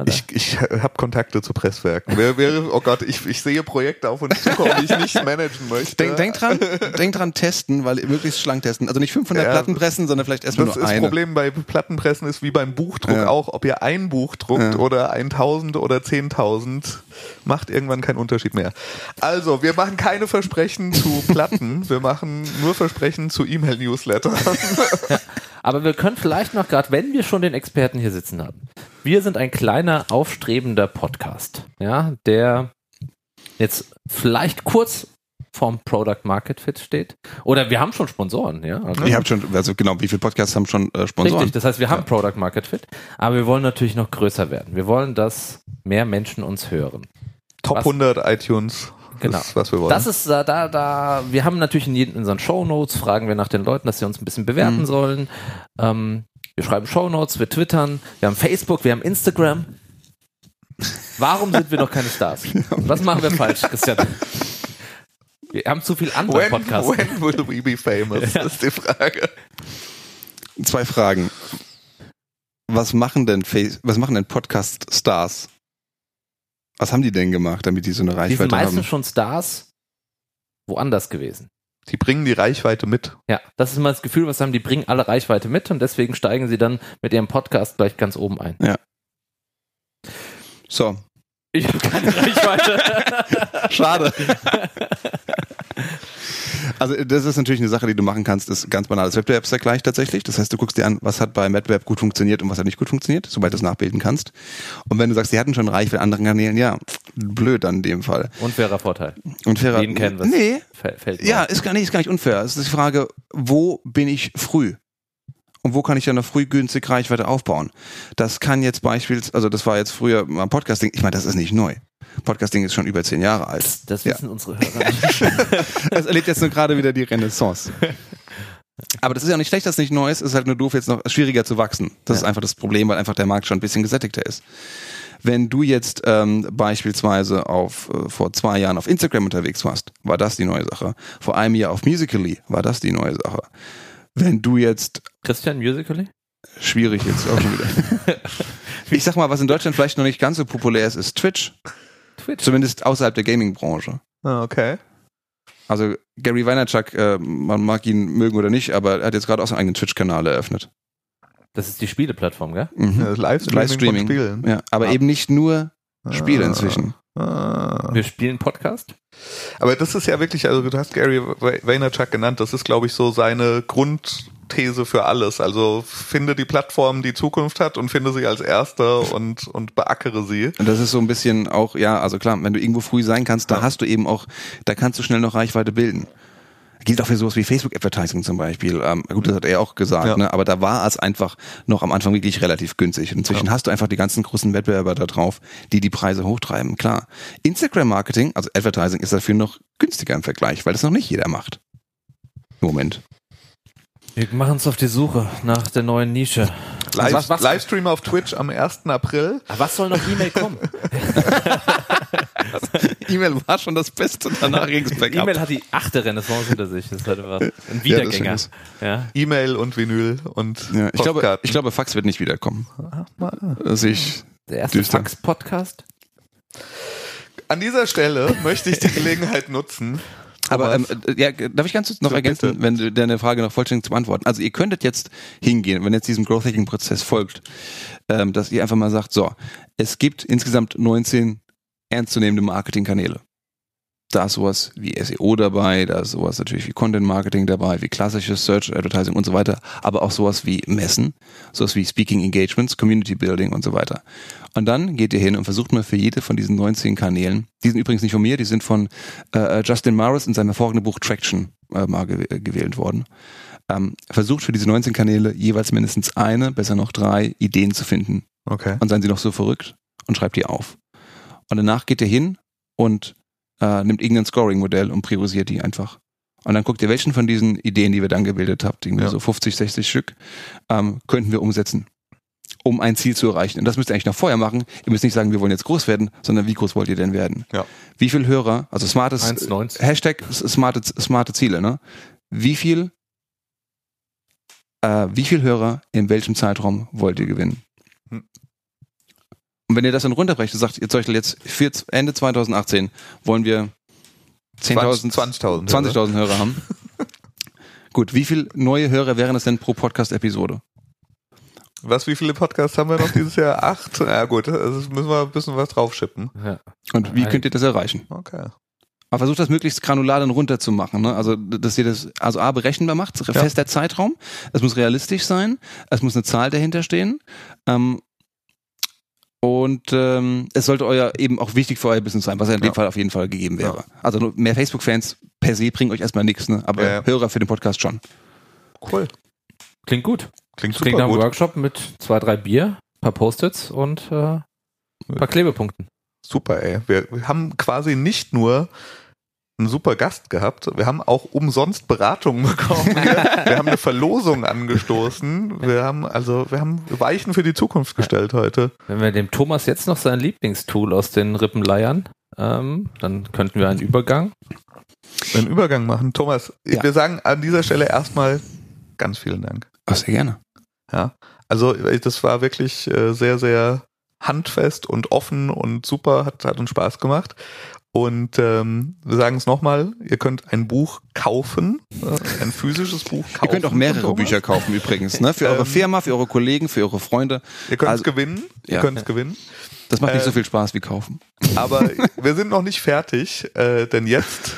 Oder? Ich, ich habe Kontakte zu Presswerken. Wer, wer, oh Gott, ich, ich sehe Projekte auf uns zukommen, die ich nicht managen möchte. Denk, denk dran, denk dran testen, weil möglichst schlank testen. Also nicht 500 Ja, Platten pressen, sondern vielleicht erstmal Das nur ist eine. Problem bei Plattenpressen ist wie beim Buchdruck Ja. auch, ob ihr ein Buch druckt Ja. oder 1000 oder 10.000, macht irgendwann keinen Unterschied mehr. Also, wir machen keine Versprechen zu Platten, wir machen nur Versprechen zu E-Mail-Newsletter. Aber wir können vielleicht noch gerade, wenn wir schon den Experten hier sitzen haben, wir sind ein kleiner, aufstrebender Podcast, ja, der jetzt vielleicht kurz vorm Product Market Fit steht. Oder wir haben schon Sponsoren, ja. Also Ihr habt schon, also genau, wie viele Podcasts haben schon äh, Sponsoren? Richtig, das heißt, wir haben Product Market Fit, aber wir wollen natürlich noch größer werden. Wir wollen, dass mehr Menschen uns hören. Top Was? 100 iTunes. Genau. Das ist, was wir wollen. Das ist da, da, da, wir haben natürlich in, jeden, in unseren Shownotes, fragen wir nach den Leuten, dass sie uns ein bisschen bewerten Mhm. sollen. Ähm, wir schreiben Shownotes, wir twittern, wir haben Facebook, wir haben Instagram. Warum sind wir noch keine Stars? Was machen wir falsch, Christian? Wir haben zu viel andere when, Podcasts. when will we be famous? Ja. ist die Frage. Zwei Fragen. Was machen denn Face, was machen denn Podcast-Stars? Was haben die denn gemacht, damit die so eine Die sind Reichweite meistens haben? schon Stars woanders gewesen. Die bringen die Reichweite mit. Ja, das ist immer das Gefühl, was haben, die bringen alle Reichweite mit und deswegen steigen sie dann mit ihrem Podcast gleich ganz oben ein. So, Ich habe keine Reichweite. schade. Also das ist natürlich eine Sache, die du machen kannst, ist ganz banales Wettbewerbsvergleich tatsächlich. Das heißt, du guckst dir an, was hat beim Wettbewerb gut funktioniert und was hat nicht gut funktioniert, sobald du es nachbilden kannst. Und wenn du sagst, die hatten schon Reichweite in anderen Kanälen, ja, blöd dann in dem Fall. Unfairer Vorteil. Unfairer. Den kennen wir. Nee, Fällt Ja, ist gar nicht, ist gar nicht unfair. Es ist die Frage, wo bin ich früh? Und wo kann ich dann noch früh günstig Reichweite aufbauen? Das kann jetzt beispielsweise, also das war jetzt früher mal Podcasting, ich meine, das ist nicht neu. Podcasting ist schon über zehn Jahre alt. Das Ja. wissen unsere Hörer. Es erlebt jetzt nur gerade wieder die Renaissance. Aber das ist ja nicht schlecht, dass es nicht neu ist, es ist halt nur doof, jetzt noch schwieriger zu wachsen. Das Ja. ist einfach das Problem, weil einfach der Markt schon ein bisschen gesättigter ist. Wenn du jetzt ähm, beispielsweise auf äh, vor zwei Jahren auf Instagram unterwegs warst, war das die neue Sache. Vor einem Jahr auf Musically war das die neue Sache. Wenn du jetzt Christian Musically? schwierig jetzt auch schon wieder. Ich sag mal, was in Deutschland vielleicht noch nicht ganz so populär ist, ist Twitch. Twitch. Zumindest außerhalb der Gaming-Branche. Ah, Okay. Also Gary Vaynerchuk, äh, man mag ihn mögen oder nicht, aber er hat jetzt gerade auch seinen eigenen Twitch-Kanal eröffnet. Das ist die Spieleplattform, gell? Mhm. Ja, Livestreaming, Livestreaming. von Spielen. Ja, aber Ah. eben nicht nur Spiele Ah. inzwischen. Ah. Wir spielen Podcast. Aber das ist ja wirklich, also du hast Gary Vaynerchuk genannt, das ist glaube ich so seine Grundthese für alles. Also finde die Plattform, die Zukunft hat und finde sie als erster und, und beackere sie. Und das ist so ein bisschen auch, ja, also klar, wenn du irgendwo früh sein kannst, da Ja. hast du eben auch, da kannst du schnell noch Reichweite bilden. Gilt auch für sowas wie Facebook-Advertising zum Beispiel. Ähm, gut, das hat er auch gesagt, Ja. ne? aber da war es einfach noch am Anfang wirklich relativ günstig. Inzwischen hast du einfach die ganzen großen Wettbewerber da drauf, die die Preise hochtreiben, klar. Instagram-Marketing, also Advertising, ist dafür noch günstiger im Vergleich, weil das noch nicht jeder macht. Moment. Wir machen uns auf die Suche nach der neuen Nische. Live, was, was, Livestream auf Twitch am 1. April. Ah, was soll noch E-Mail kommen? E-Mail war schon das Beste, danach ging's bergab. E-Mail hat die achte Renaissance hinter sich. Das ist halt ein Ja, Wiedergänger. stimmt. Ja, E-Mail und Vinyl und Ja, ich, glaube, ich glaube, Fax wird nicht wiederkommen. Das ich, Der erste. Fax-Podcast. An dieser Stelle möchte ich die Gelegenheit nutzen. Aber ähm, äh, ja, darf ich ganz kurz noch So, ergänzen, bitte. wenn du deine Frage noch vollständig zu beantworten. Also ihr könntet jetzt hingehen, wenn jetzt diesem Growth Hacking Prozess folgt, ähm, dass ihr einfach mal sagt, so, es gibt insgesamt 19 ernstzunehmende Marketingkanäle. Da ist sowas wie SEO dabei, da ist sowas natürlich wie Content Marketing dabei, wie klassisches Search Advertising und so weiter, aber auch sowas wie Messen, sowas wie Speaking Engagements, Community Building und so weiter. Und dann geht ihr hin und versucht mal für jede von diesen 19 Kanälen, die sind übrigens nicht von mir, die sind von äh, Justin Morris in seinem hervorragenden Buch Traction äh, mal gew gewählt worden. Ähm, versucht für diese 19 Kanäle jeweils mindestens eine, besser noch drei Ideen zu finden. okay. Und seien sie noch so verrückt und schreibt die auf. Und danach geht ihr hin und äh, nimmt irgendein Scoring-Modell und priorisiert die einfach. Und dann guckt ihr, welchen von diesen Ideen, die wir dann gebildet habt, irgendwie Ja. so 50, 60 Stück, ähm, könnten wir umsetzen, um ein Ziel zu erreichen. Und das müsst ihr eigentlich noch vorher machen. Ihr müsst nicht sagen, wir wollen jetzt groß werden, sondern wie groß wollt ihr denn werden? Ja. Wie viel Hörer, also smartes, 1,90. Hashtag smarte, smarte Ziele, ne? Wie viel, äh, wie viel Hörer in welchem Zeitraum wollt ihr gewinnen? Hm. Und wenn ihr das dann runterbrecht und sagt, ihr Zeug jetzt für Ende 2018 wollen wir 10.000, 20.000 20.000 Hörer haben. Gut, wie viele neue Hörer wären es denn pro Podcast-Episode? Was, wie viele Podcasts haben wir noch dieses Jahr? Acht? Ja gut, also müssen wir ein bisschen was draufschippen. Ja. Und wie könnt ihr das erreichen? Okay. Aber versucht das möglichst granular dann runterzumachen. Ne? Also, dass ihr das, also A, berechenbar macht, fester Zeitraum. Es muss realistisch sein. Es muss eine Zahl dahinter stehen. Ähm, und ähm, es sollte euer eben auch wichtig für euer Business sein, was ja in dem Ja. Fall auf jeden Fall gegeben wäre. Also nur mehr Facebook-Fans per se bringen euch erstmal nichts, ne? aber Ja, ja. Hörer für den Podcast schon. Cool. Klingt gut. Klingt super Klingt nach einem gut. Workshop mit zwei, drei Bier, paar Post-its und äh, ein paar Klebepunkten. Super, ey. Wir, wir haben quasi nicht nur einen super Gast gehabt, wir haben auch umsonst Beratungen bekommen. wir haben eine Verlosung angestoßen. Wir haben also, wir haben Weichen für die Zukunft gestellt heute. Wenn wir dem Thomas jetzt noch sein Lieblingstool aus den Rippen leiern, ähm, dann könnten wir einen Übergang. Einen Übergang machen. Thomas, Ja. wir sagen an dieser Stelle erstmal ganz vielen Dank. Ach, sehr gerne. Ja, also das war wirklich äh, sehr, sehr handfest und offen und super, hat, hat uns Spaß gemacht. Und ähm, wir sagen es nochmal, ihr könnt ein Buch kaufen, äh, ein physisches Buch kaufen. Ihr könnt auch mehrere. Bücher kaufen übrigens, ne? Für eure Ähm, Firma, für eure Kollegen, für eure Freunde. Ihr könnt es Also- gewinnen, ihr Ja. könnt es gewinnen. Das macht nicht Äh, so viel Spaß wie kaufen. Aber wir sind noch nicht fertig, äh, denn jetzt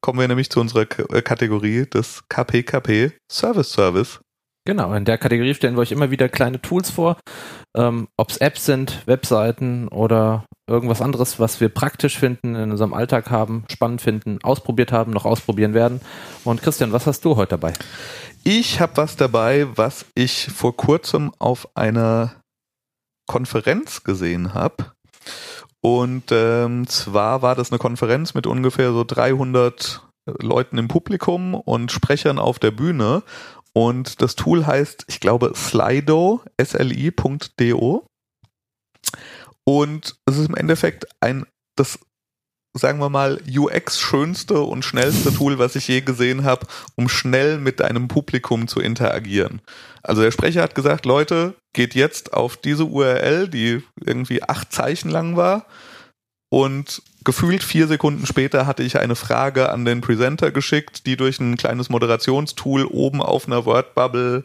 kommen wir nämlich zu unserer K äh, Kategorie des KPKP Service Service. Genau, in der Kategorie stellen wir euch immer wieder kleine Tools vor, ähm, ob es Apps sind, Webseiten oder irgendwas anderes, was wir praktisch finden, in unserem Alltag haben, spannend finden, ausprobiert haben, noch ausprobieren werden. Und Christian, was hast du heute dabei? Ich habe was dabei, was ich vor kurzem auf einer Konferenz gesehen habe. Und ähm, zwar war das eine Konferenz mit ungefähr so 300 Leuten im Publikum und Sprechern auf der Bühne. Und das Tool heißt, ich glaube, Slido, sli.do. Und es ist im Endeffekt ein, das, sagen wir mal, UX-schönste und schnellste Tool, was ich je gesehen habe, um schnell mit einem Publikum zu interagieren. Also der Sprecher hat gesagt, Leute, geht jetzt auf diese URL, die irgendwie acht Zeichen lang war. Und gefühlt vier Sekunden später hatte ich eine Frage an den Presenter geschickt, die durch ein kleines Moderationstool oben auf einer Wordbubble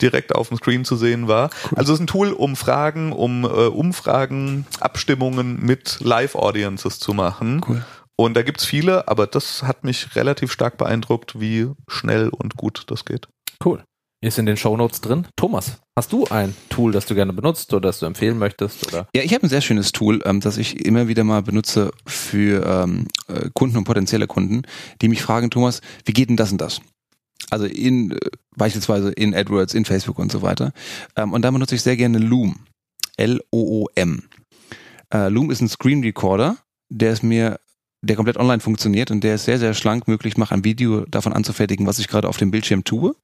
direkt auf dem Screen zu sehen war. Also es ist ein Tool, um Fragen, um äh, Umfragen, Abstimmungen mit Live-Audiences zu machen. Cool. Und da gibt's viele, aber das hat mich relativ stark beeindruckt, wie schnell und gut das geht. Cool. Ist in den Shownotes drin. Thomas, hast du ein Tool, das du gerne benutzt oder das du empfehlen möchtest? Oder? Ja, ich habe ein sehr schönes Tool, ähm, das ich immer wieder mal benutze für ähm, äh, Kunden und potenzielle Kunden, die mich fragen, Thomas, wie geht denn das und das? Also in äh, beispielsweise in AdWords, in Facebook und so weiter. Ähm, und da benutze ich sehr gerne Loom. L-O-O-M. Äh, Loom ist ein Screen Recorder, der ist mir der komplett online funktioniert und der ist sehr, sehr schlank möglich macht, ein Video davon anzufertigen, was ich gerade auf dem Bildschirm tue.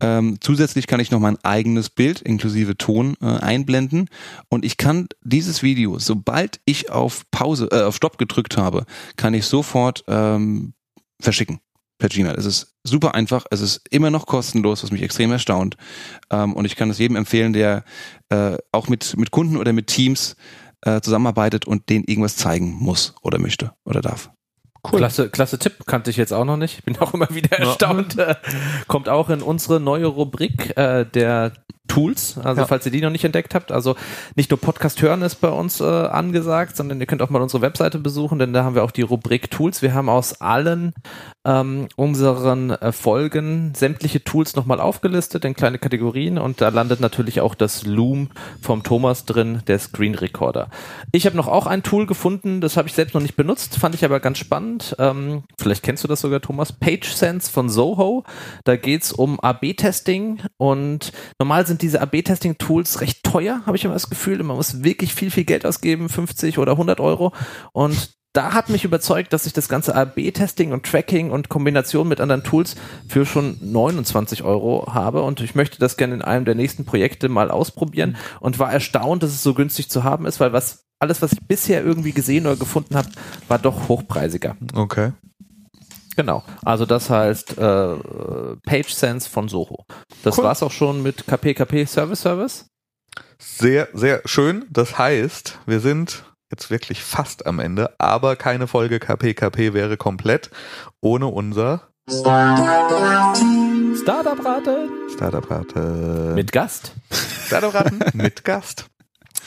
Ähm, zusätzlich kann ich noch mein eigenes Bild inklusive Ton äh, einblenden und ich kann dieses Video, sobald ich auf Pause, äh, auf Stopp gedrückt habe, kann ich sofort ähm, verschicken per Gmail. Es ist super einfach, es ist immer noch kostenlos, was mich extrem erstaunt. Ähm, und ich kann es jedem empfehlen, der äh, auch mit, mit Kunden oder mit Teams äh, zusammenarbeitet und denen irgendwas zeigen muss oder möchte oder darf. Klasse, klasse Tipp, kannte ich jetzt auch noch nicht. Bin auch immer wieder Ja. erstaunt. Äh, Kommt auch in unsere neue Rubrik äh, der Tools, also Ja. falls ihr die noch nicht entdeckt habt. Also nicht nur Podcast hören ist bei uns äh, angesagt, sondern ihr könnt auch mal unsere Webseite besuchen, denn da haben wir auch die Rubrik Tools. Wir haben aus allen ähm, unseren äh, Folgen sämtliche Tools nochmal aufgelistet in kleine Kategorien und da landet natürlich auch das Loom vom Thomas drin, der Screen Recorder. Ich habe noch auch ein Tool gefunden, das habe ich selbst noch nicht benutzt, fand ich aber ganz spannend. Ähm, vielleicht kennst du das sogar, Thomas. PageSense von Zoho. Da geht's um AB-Testing und normal sind diese AB-Testing-Tools recht teuer, habe ich immer das Gefühl. Man muss wirklich viel, viel Geld ausgeben, 50 oder 100 Euro. Und da hat mich überzeugt, dass ich das ganze AB-Testing und Tracking und Kombination mit anderen Tools für schon 29 Euro habe und ich möchte das gerne in einem der nächsten Projekte mal ausprobieren und war erstaunt, dass es so günstig zu haben ist, weil was alles, was ich bisher irgendwie gesehen oder gefunden habe, war doch hochpreisiger. Okay. Genau. Also das heißt äh, PageSense von Soho. Das Cool. war's auch schon mit KPKP Service Service. Sehr, sehr schön. Das heißt, wir sind jetzt wirklich fast am Ende, aber keine Folge KPKP wäre komplett ohne unser Startup-Rate Startup-Rate. mit Gast. Startup-Raten mit Gast.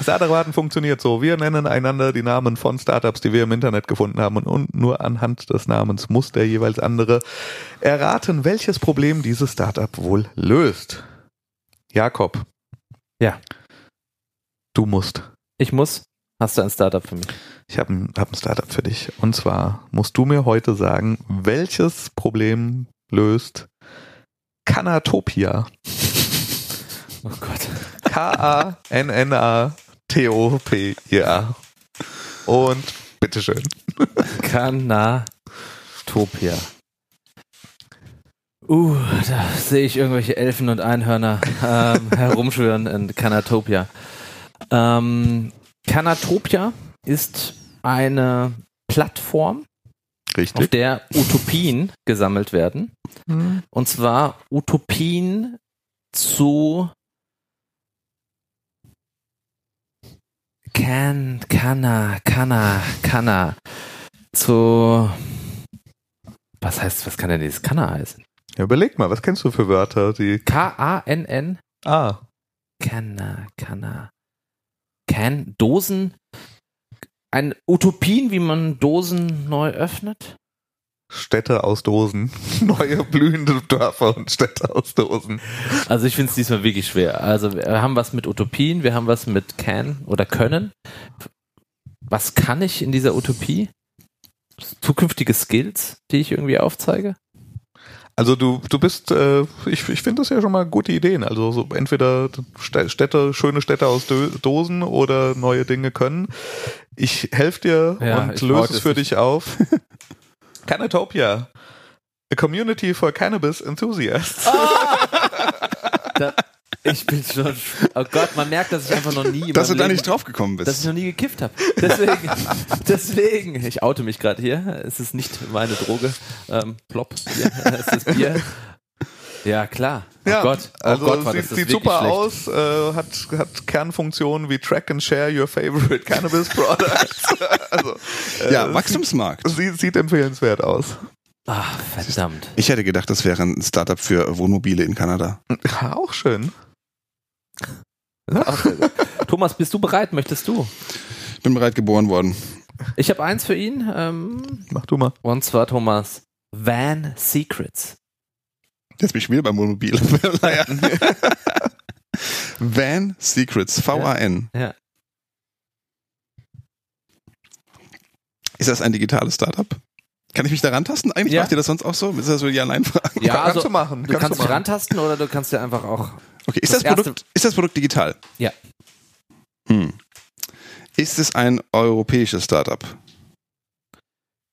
Startup-Raten funktioniert so. Wir nennen einander die Namen von Startups, die wir im Internet gefunden haben und, und nur anhand des Namens muss der jeweils andere erraten, welches Problem dieses Startup wohl löst. Jakob. Ja. Du musst. Ich muss. Hast du ein Startup für mich? Ich habe ein, hab ein Startup für dich. Und zwar musst du mir heute sagen, welches Problem löst Kanatopia? Oh Gott. K-A-N-N-A-T-O-P-I-A. Und bitteschön. Kanatopia. Uh, da sehe ich irgendwelche Elfen und Einhörner ähm, herumschwören in Kanatopia. Ähm, Kanatopia ist eine Plattform, auf Richtig. der Utopien gesammelt werden. Und zwar Utopien zu Can, Kanna, Kanna, Kanna. Zu was heißt, was kann denn dieses Kanna heißen? Ja, überleg mal, was kennst du für Wörter, die K-A-N-N? Ah, Kanna, Kanna. Can, Dosen? Ein Utopien, wie man Dosen neu öffnet? Städte aus Dosen. Neue blühende Dörfer und Städte aus Dosen. Also ich finde es diesmal wirklich schwer. Also wir haben was mit Utopien, wir haben was mit Can oder Können. Was kann ich in dieser Utopie? Zukünftige Skills, die ich irgendwie aufzeige? Also du, du bist, äh, ich, ich finde das ja schon mal gute Ideen. Also so entweder Stä- Städte, schöne Städte aus Dosen oder neue Dinge können. Ich helfe dir Ja, und löse es für dich auf. Canatopia. A community for cannabis enthusiasts. Da, ich bin schon. Oh Gott, man merkt, dass ich einfach noch nie. Dass du da Leben- nicht drauf gekommen dass ich bist. noch nie gekifft habe. Deswegen, deswegen, ich oute mich gerade hier. Es ist nicht meine Droge. Ähm, plopp. Bier. Es ist Bier. Ja, klar. Oh Ja, Gott. Oh also Gott, war sieht, sieht super schlecht. aus, äh, hat, hat Kernfunktionen wie Track and Share Your Favorite Cannabis Products. also, äh, Ja, Wachstumsmarkt. sieht, sieht empfehlenswert aus. Ach, verdammt. Ich hätte gedacht, das wäre ein Startup für Wohnmobile in Kanada. Ja, auch schön. Gut. Thomas, bist du bereit? Möchtest du? Ich bin bereit geboren worden. Ich habe eins für ihn. Ähm, Mach du mal. und zwar Thomas. Van Secrets. Jetzt bin ich wieder beim Wohnmobil. naja. Van Secrets, V-A-N. Ja. Ist das ein digitales Startup? Kann ich mich da rantasten? Eigentlich Ja. macht ihr das sonst auch so? Ist das so Ja-Nein-Fragen? Ja, kannst also, du machen. Du kannst, du dich machen. rantasten oder du kannst dir einfach auch. Okay, ist Das das, Produkt, ist das Produkt digital? Ja. Hm. Ist es ein europäisches Startup?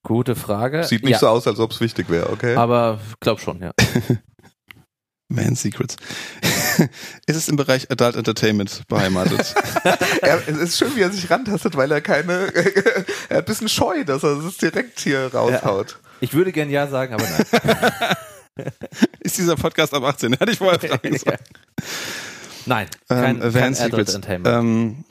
Gute Frage. Sieht nicht ja, so aus, als ob es wichtig wäre, okay? Aber glaub schon, ja. Van Secrets. ist es im Bereich Adult Entertainment beheimatet? er, es ist schön, wie er sich rantastet, weil er keine, er hat ein bisschen scheu, dass er es direkt hier raushaut. Ich würde gern ja sagen, aber nein. ist dieser Podcast ab 18? Hätte ich vorher fragen sollen. Ja. Nein, kein, Ähm, kein Van Adult Secrets. Entertainment. Ähm,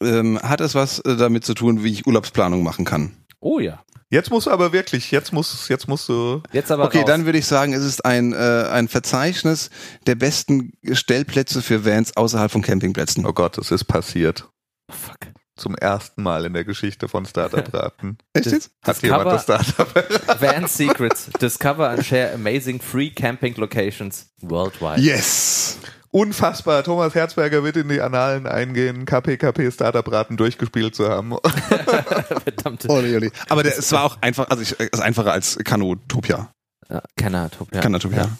ähm, hat es was äh, damit zu tun, wie ich Urlaubsplanung machen kann? oh ja. Jetzt musst du aber wirklich, jetzt musst, jetzt musst du, Jetzt aber Okay, raus. dann würde ich sagen, es ist ein, äh, ein Verzeichnis der besten Stellplätze für Vans außerhalb von Campingplätzen. oh Gott, es ist passiert. Oh, fuck. Zum ersten Mal in der Geschichte von Startup-Raten. Echt jetzt? Hat Das jemand Cover- das Startup? Van Secrets. Discover and share amazing free camping locations worldwide. Yes! Unfassbar. Thomas Herzberger wird in die Annalen eingehen, KPKP Startup-Raten durchgespielt zu haben. Verdammte. Oli, oli. Aber der, es war auch einfach, also ich, es ist einfacher als Kanotopia. Ja, Kanatopia. Kanotopia. Ja.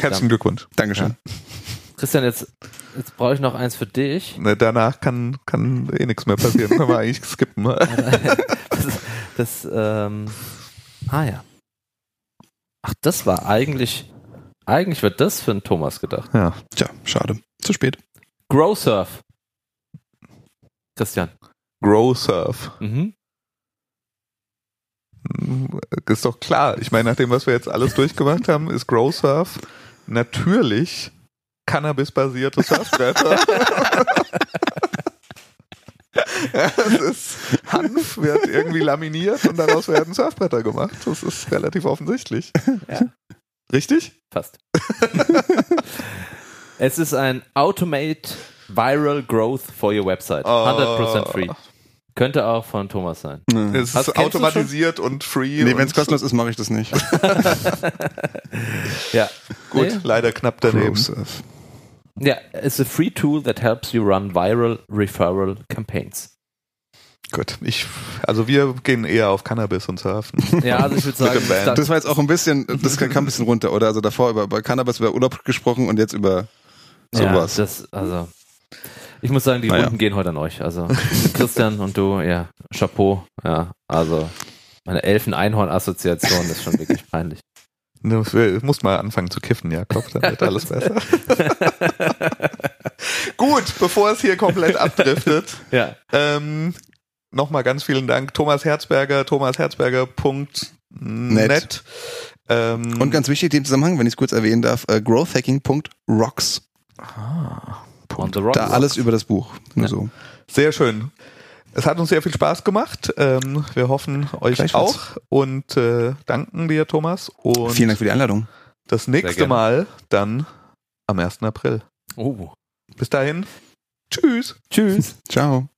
Herzlichen Glückwunsch. Dankeschön. Christian, jetzt, jetzt brauche ich noch eins für dich. Ne, danach kann, kann eh nichts mehr passieren. Können wir eigentlich skippen. Das, das ähm, ah ja. Ach, das war eigentlich, eigentlich wird das für einen Thomas gedacht. Ja. Tja, schade. Zu spät. Grow Surf. Christian. Grow Surf. Mhm. Hm, Ist doch klar. Ich meine, nach dem, was wir jetzt alles durchgemacht haben, ist Grow Surf natürlich Cannabis-basierte Surfbretter. ja, es ist, Hanf wird irgendwie laminiert und daraus werden Surfbretter gemacht. Das ist relativ offensichtlich. Ja. Richtig? Fast. es ist ein Automate Viral Growth for your website. 100% free. Könnte auch von Thomas sein. Nee, Es Hast- ist automatisiert und free. nee wenn es kostenlos ist, mache ich das nicht. Ja. Gut, Nee. leider knapp daneben. ProSurf. Ja, it's a free tool that helps you run viral referral campaigns. Gut, ich, also wir gehen eher auf Cannabis und Surfen. Ja, also ich würde sagen, Das war jetzt auch ein bisschen, das kam ein bisschen runter, oder? Also davor über, über Cannabis, über Urlaub gesprochen und jetzt über sowas. Ja, das, also, ich muss sagen, die Naja. Runden gehen heute an euch. Also, Christian und du, ja, Chapeau, ja, also, meine Elfen-Einhorn-Assoziation ist schon wirklich peinlich. Du musst mal anfangen zu kiffen, Jakob, dann wird alles besser. Gut, bevor es hier komplett abdriftet, Ja, ähm, nochmal ganz vielen Dank. Thomas Herzberger, thomasherzberger.net. Ähm, Und ganz wichtig, in dem Zusammenhang, wenn ich es kurz erwähnen darf, äh, growthhacking.rocks. ah, on the rocks. Da alles über das Buch. Nur Ja. so. Sehr schön. Es hat uns sehr viel Spaß gemacht. Ähm, wir hoffen euch auch und äh, danken dir, Thomas. Und Vielen Dank für die Einladung. das nächste. Mal dann am 1. April. Oh. Bis dahin. Tschüss. Tschüss. Ciao.